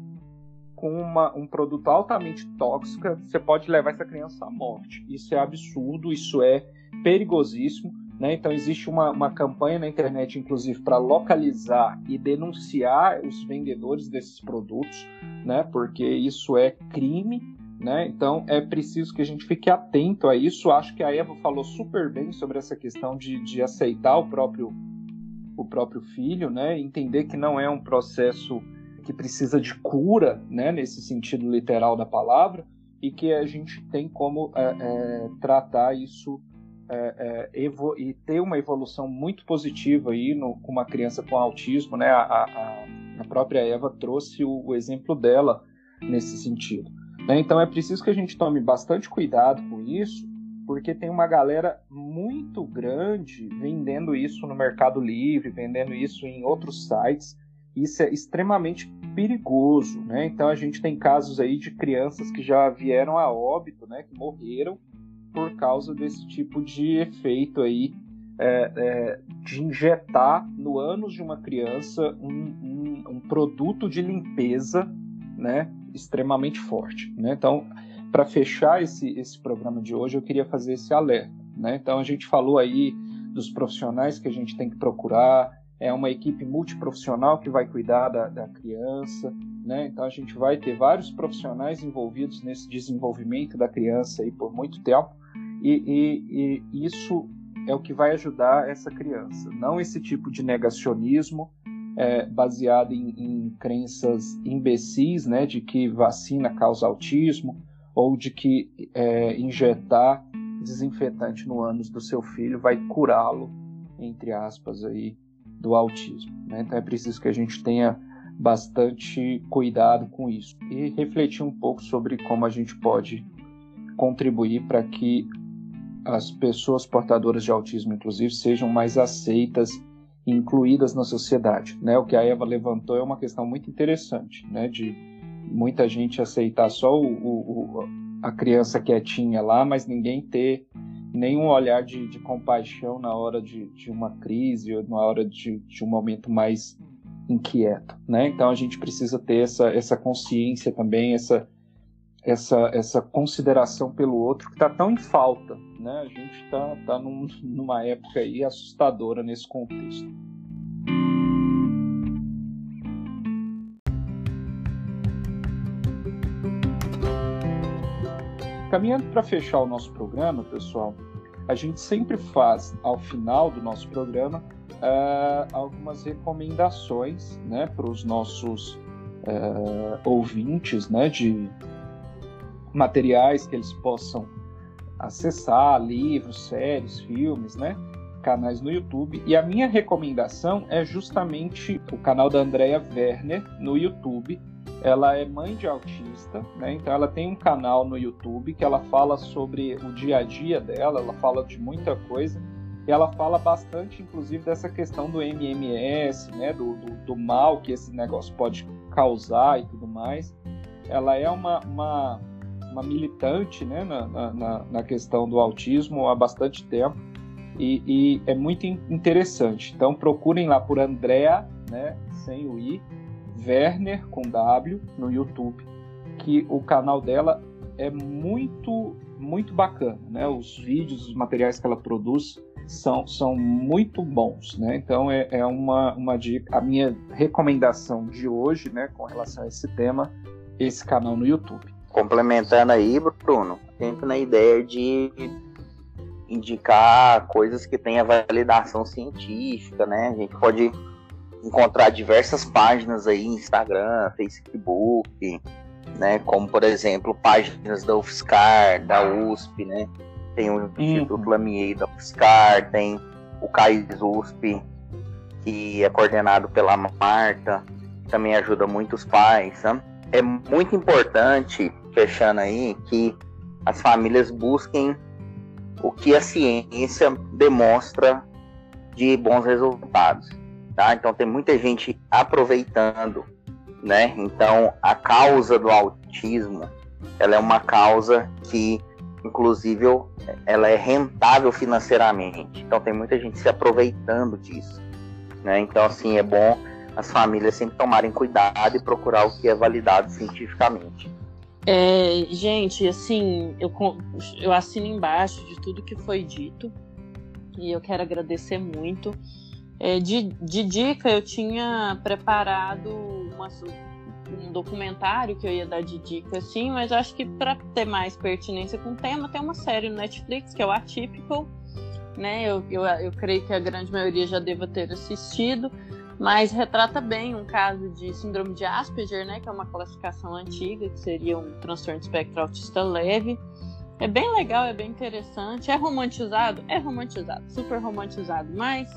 com uma, um produto altamente tóxico, você pode levar essa criança à morte. Isso é absurdo, isso é perigosíssimo. Né? Então, existe uma, uma campanha na internet, inclusive, para localizar e denunciar os vendedores desses produtos, né? porque isso é crime. Né? Então, é preciso que a gente fique atento a isso. Acho que a Eva falou super bem sobre essa questão de, de aceitar o próprio, o próprio filho, né? entender que não é um processo que precisa de cura, né? nesse sentido literal da palavra, e que a gente tem como é, é, tratar isso é, é, e ter uma evolução muito positiva aí no, com uma criança com autismo, né? A, a, a própria Eva trouxe o, o, exemplo dela nesse sentido. Né? Então é preciso que a gente tome bastante cuidado com isso, porque tem uma galera muito grande vendendo isso no Mercado Livre, vendendo isso em outros sites. Isso é extremamente perigoso, né? Então a gente tem casos aí de crianças que já vieram a óbito, né? Que morreram por causa desse tipo de efeito aí é, é, de injetar no ânus de uma criança um, um, um produto de limpeza né, extremamente forte. Né? Então, para fechar esse, esse programa de hoje, eu queria fazer esse alerta. Né? Então, a gente falou aí dos profissionais que a gente tem que procurar, é uma equipe multiprofissional que vai cuidar da, da criança, né? Então a gente vai ter vários profissionais envolvidos nesse desenvolvimento da criança aí por muito tempo. E, e, e isso é o que vai ajudar essa criança, não esse tipo de negacionismo é, baseado em, em, crenças imbecis, né, de que vacina causa autismo ou de que é, injetar desinfetante no ânus do seu filho vai curá-lo, entre aspas, aí, do autismo. Né? Então é preciso que a gente tenha bastante cuidado com isso e refletir um pouco sobre como a gente pode contribuir para que as pessoas portadoras de autismo, inclusive, sejam mais aceitas e incluídas na sociedade. Né? O que a Eva levantou é uma questão muito interessante, né? de muita gente aceitar só o, o, a criança quietinha lá, mas ninguém ter nenhum olhar de, de compaixão na hora de, de, uma crise ou na hora de, de um momento mais inquieto. Né? Então a gente precisa ter essa, essa consciência também, essa essa, essa consideração pelo outro que está tão em falta. Né? A gente está tá num, numa época aí assustadora nesse contexto. Caminhando para fechar o nosso programa, pessoal, a gente sempre faz ao final do nosso programa uh, algumas recomendações né, para os nossos uh, ouvintes né, de, materiais que eles possam acessar, livros, séries, filmes, né? Canais no YouTube. E a minha recomendação é justamente o canal da Andrea Werner no YouTube. Ela é mãe de autista, né? Então ela tem um canal no YouTube que ela fala sobre o dia a dia dela, ela fala de muita coisa. E ela fala bastante, inclusive, dessa questão do MMS, né? Do, do, do mal que esse negócio pode causar e tudo mais. Ela é uma, uma uma militante né, na, na, na, questão do autismo há bastante tempo e, e, é muito interessante. Então procurem lá por Andrea, né, sem o I, Werner com W no YouTube. que o canal dela é muito, muito bacana, né? Os vídeos, os materiais que ela produz são, são muito bons, né? Então é, é uma, uma dica, a minha recomendação de hoje, né, com relação a esse tema, esse canal no YouTube. Complementando aí, Bruno, sempre na ideia de indicar coisas que tenha validação científica, né? A gente pode encontrar diversas páginas aí, Instagram, Facebook, né? Como por exemplo páginas da UFSCar, da USP, né? Tem o uhum. Instituto Lamier da UFSCar, tem o CAIS USP, que é coordenado pela Marta, também ajuda muitos pais. Né? É muito importante, fechando aí, que as famílias busquem o que a ciência demonstra de bons resultados. Tá? Então tem muita gente aproveitando, né? Então a causa do autismo, ela é uma causa que, inclusive, ela é rentável financeiramente. Então tem muita gente se aproveitando disso, né? Então assim é bom as famílias sempre tomarem cuidado e procurar o que é validado cientificamente. É, gente, assim, eu, eu assino embaixo de tudo que foi dito e eu quero agradecer muito. É, de, de dica, eu tinha preparado uma, um documentário que eu ia dar de dica, assim, mas acho que para ter mais pertinência com o tema, tem uma série no Netflix que é o Atypical, né? Eu, eu, eu creio que a grande maioria já deva ter assistido mas retrata bem um caso de síndrome de Asperger, né, que é uma classificação antiga, que seria um transtorno de espectro autista leve. É bem legal, é bem interessante. É romantizado? É romantizado, super romantizado, mas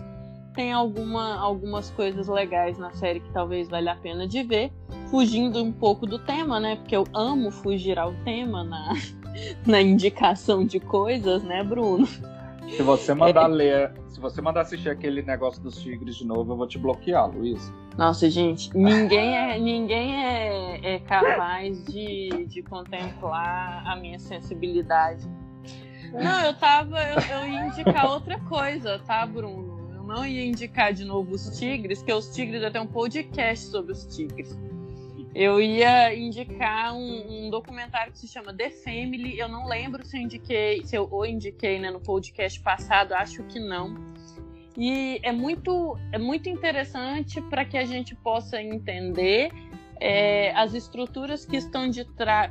tem alguma, algumas coisas legais na série que talvez valha a pena de ver, fugindo um pouco do tema, né? Porque eu amo fugir ao tema na, na indicação de coisas, né, Bruno? Se você mandar é... ler você mandar assistir aquele negócio dos tigres de novo, eu vou te bloquear, Luiz. Nossa, gente, ninguém é, ninguém é, é capaz de, de contemplar a minha sensibilidade. Não, eu tava. Eu, eu ia indicar outra coisa, tá, Bruno? Não ia indicar de novo os tigres, que os tigres até um podcast sobre os tigres. Eu ia indicar um, um, documentário que se chama The Family. Eu não lembro se eu indiquei, se eu ou indiquei né, no podcast passado, acho que não e é muito, é muito interessante para que a gente possa entender é, as estruturas que estão de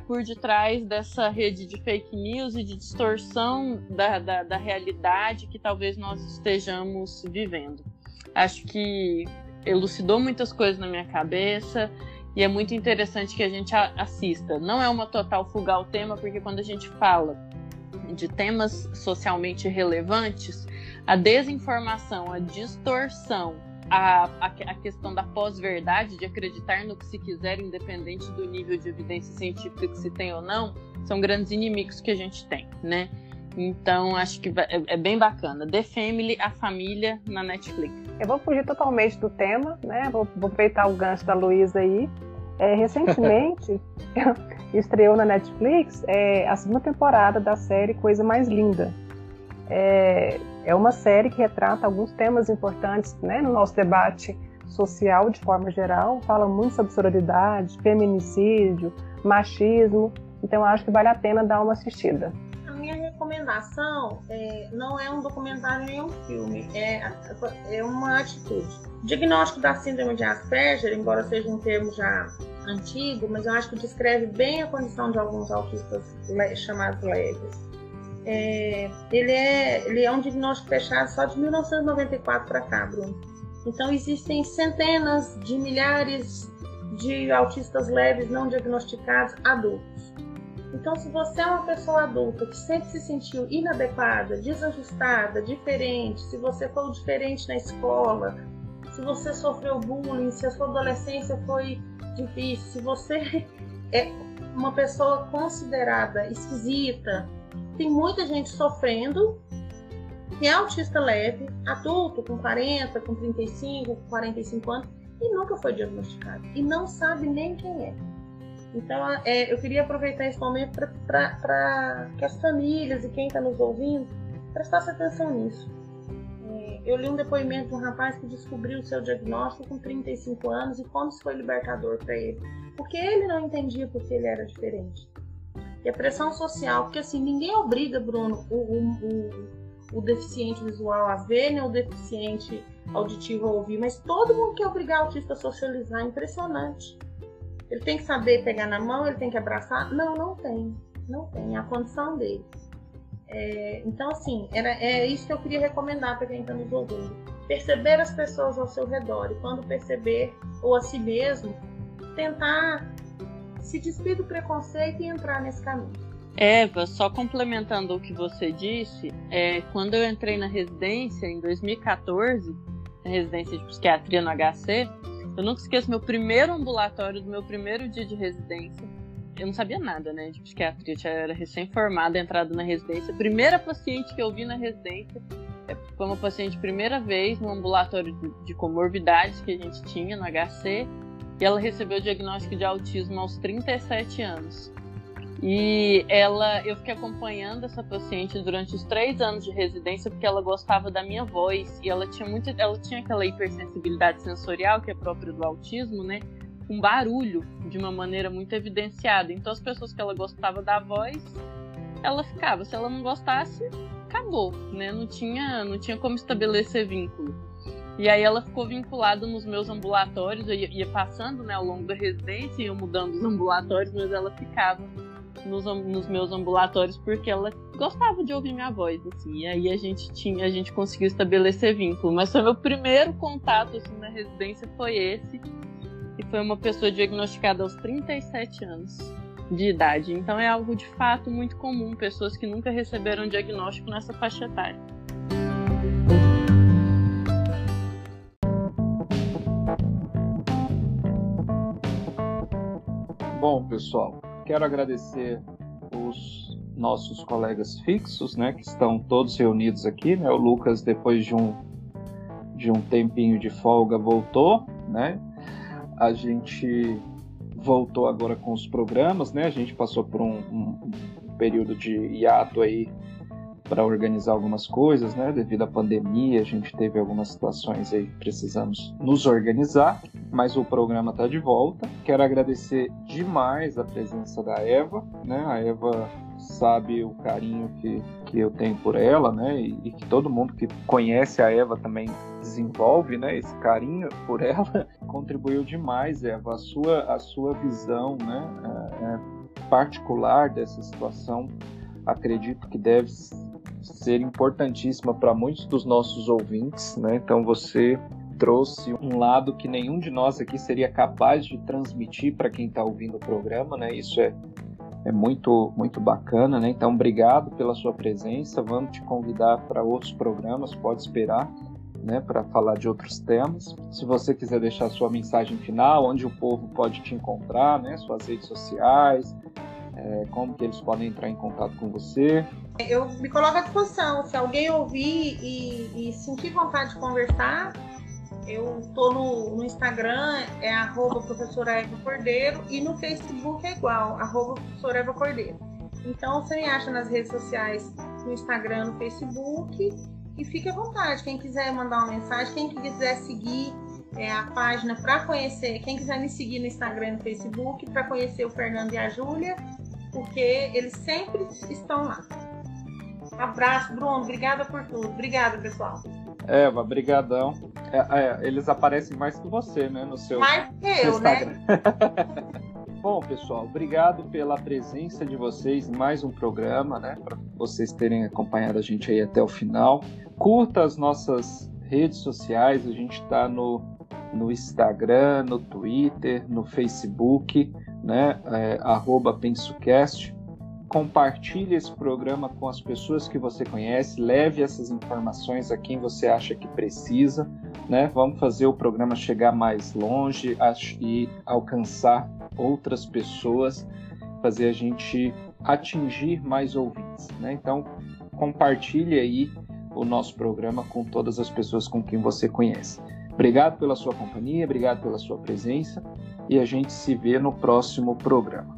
por detrás dessa rede de fake news e de distorção da, da, da realidade que talvez nós estejamos vivendo. Acho que elucidou muitas coisas na minha cabeça e é muito interessante que a gente assista. Não é uma total fuga ao tema, porque quando a gente fala de temas socialmente relevantes, a desinformação, a distorção, a, a, a questão da pós-verdade, de acreditar no que se quiser, independente do nível de evidência científica que se tem ou não, são grandes inimigos que a gente tem, né? Então, acho que é, é bem bacana. The Family, a família na Netflix. Eu vou fugir totalmente do tema, né? Vou, vou aproveitar o gancho da Luísa aí. É, recentemente, estreou na Netflix é, a segunda temporada da série Coisa Mais Linda. É, é uma série que retrata alguns temas importantes né, no nosso debate social de forma geral. Fala muito sobre sororidade, feminicídio, machismo. Então acho que vale a pena dar uma assistida. A minha recomendação é, não é um documentário nem um filme, é, é uma atitude. O diagnóstico da síndrome de Asperger, embora seja um termo já antigo, mas eu acho que descreve bem a condição de alguns autistas chamados leves é, ele, é, ele é um diagnóstico fechado só de 1994 para cá, Bruno. Então existem centenas de milhares de autistas leves não diagnosticados adultos. Então, se você é uma pessoa adulta que sempre se sentiu inadequada, desajustada, diferente, se você foi diferente na escola, se você sofreu bullying, se a sua adolescência foi difícil, se você é uma pessoa considerada esquisita, tem muita gente sofrendo, que é autista leve, adulto, com 40, com 35, com 45 anos, e nunca foi diagnosticado. E não sabe nem quem é. Então, é, eu queria aproveitar esse momento para que as famílias e quem está nos ouvindo prestasse atenção nisso. É, eu li um depoimento de um rapaz que descobriu o seu diagnóstico com 35 anos e como isso foi libertador para ele. Porque ele não entendia porque ele era diferente. E a pressão social, porque assim, ninguém obriga, Bruno, o, o, o, o deficiente visual a ver, nem o deficiente auditivo a ouvir, mas todo mundo quer obrigar o autista a socializar, é impressionante. Ele tem que saber pegar na mão, ele tem que abraçar. Não, não tem. Não tem. É a condição dele. É, então, assim, era, é isso que eu queria recomendar para quem está nos ouvindo. Perceber as pessoas ao seu redor e, quando perceber, ou a si mesmo, tentar se despir do preconceito e entrar nesse caminho. Eva, só complementando o que você disse, é, quando eu entrei na residência em 2014, na residência de psiquiatria no HC, eu nunca esqueço meu primeiro ambulatório do meu primeiro dia de residência eu não sabia nada, né, de psiquiatria, eu era recém-formada, entrada na residência. Primeira paciente que eu vi na residência é, foi uma paciente primeira vez no ambulatório de comorbidades que a gente tinha no HC, e ela recebeu o diagnóstico de autismo aos 37 anos. E ela, eu fiquei acompanhando essa paciente durante os três anos de residência porque ela gostava da minha voz e ela tinha muito, ela tinha aquela hipersensibilidade sensorial que é própria do autismo, né? um barulho de uma maneira muito evidenciada. Então as pessoas que ela gostava da voz, ela ficava. Se ela não gostasse, acabou, né? Não tinha, não tinha como estabelecer vínculo. E aí ela ficou vinculada nos meus ambulatórios, eu ia, ia passando né, ao longo da residência, ia mudando os ambulatórios, mas ela ficava nos, nos, meus ambulatórios porque ela gostava de ouvir minha voz, assim. E aí a gente tinha, a gente conseguiu estabelecer vínculo. Mas foi meu primeiro contato assim, na residência foi esse e foi uma pessoa diagnosticada aos 37 anos de idade. Então é algo de fato muito comum, pessoas que nunca receberam diagnóstico nessa faixa etária. Bom, pessoal, quero agradecer os nossos colegas fixos, né, que estão todos reunidos aqui, né? O Lucas depois de um de um tempinho de folga voltou, né? a gente voltou agora com os programas, né? A gente passou por um, um, período de hiato aí para organizar algumas coisas, né? Devido à pandemia, a gente teve algumas situações aí que precisamos nos organizar, mas o programa está de volta. Quero agradecer demais a presença da Eva, né? A Eva sabe o carinho que, que eu tenho por ela, né? E, e, que todo mundo que conhece a Eva também desenvolve, né? Esse carinho por ela contribuiu demais, Eva. A sua, a sua visão, né? É, é particular dessa situação, acredito que deve ser importantíssima para muitos dos nossos ouvintes, né? Então você trouxe um lado que nenhum de nós aqui seria capaz de transmitir para quem está ouvindo o programa, né? Isso é é muito, muito bacana, né? Então, obrigado pela sua presença. Vamos te convidar para outros programas, pode esperar, né? Para falar de outros temas. Se você quiser deixar sua mensagem final, onde o povo pode te encontrar, né? Suas redes sociais, é, como que eles podem entrar em contato com você. Eu me coloco à disposição. Se alguém ouvir e, e sentir vontade de conversar, eu tô no, no Instagram, é arroba professora Eva Cordeiro, e no Facebook é igual, arroba professora Eva Cordeiro. Então você me acha nas redes sociais, no Instagram, no Facebook, e fique à vontade. Quem quiser mandar uma mensagem, quem quiser seguir é, a página para conhecer, quem quiser me seguir no Instagram e no Facebook para conhecer o Fernando e a Júlia, porque eles sempre estão lá. Abraço, Bruno. Obrigada por tudo. Obrigada, pessoal. Eva, brigadão. É, é, eles aparecem mais que você, né? No seu, mais que eu, né? Bom, pessoal, obrigado pela presença de vocês em mais um programa, né? Para vocês terem acompanhado a gente aí até o final. Curta as nossas redes sociais, a gente está no, no Instagram, no Twitter, no Facebook, né? É, arroba PensoCast compartilhe esse programa com as pessoas que você conhece, leve essas informações a quem você acha que precisa, né? Vamos fazer o programa chegar mais longe e alcançar outras pessoas, fazer a gente atingir mais ouvintes, né? Então, compartilhe aí o nosso programa com todas as pessoas com quem você conhece. Obrigado pela sua companhia, obrigado pela sua presença e a gente se vê no próximo programa.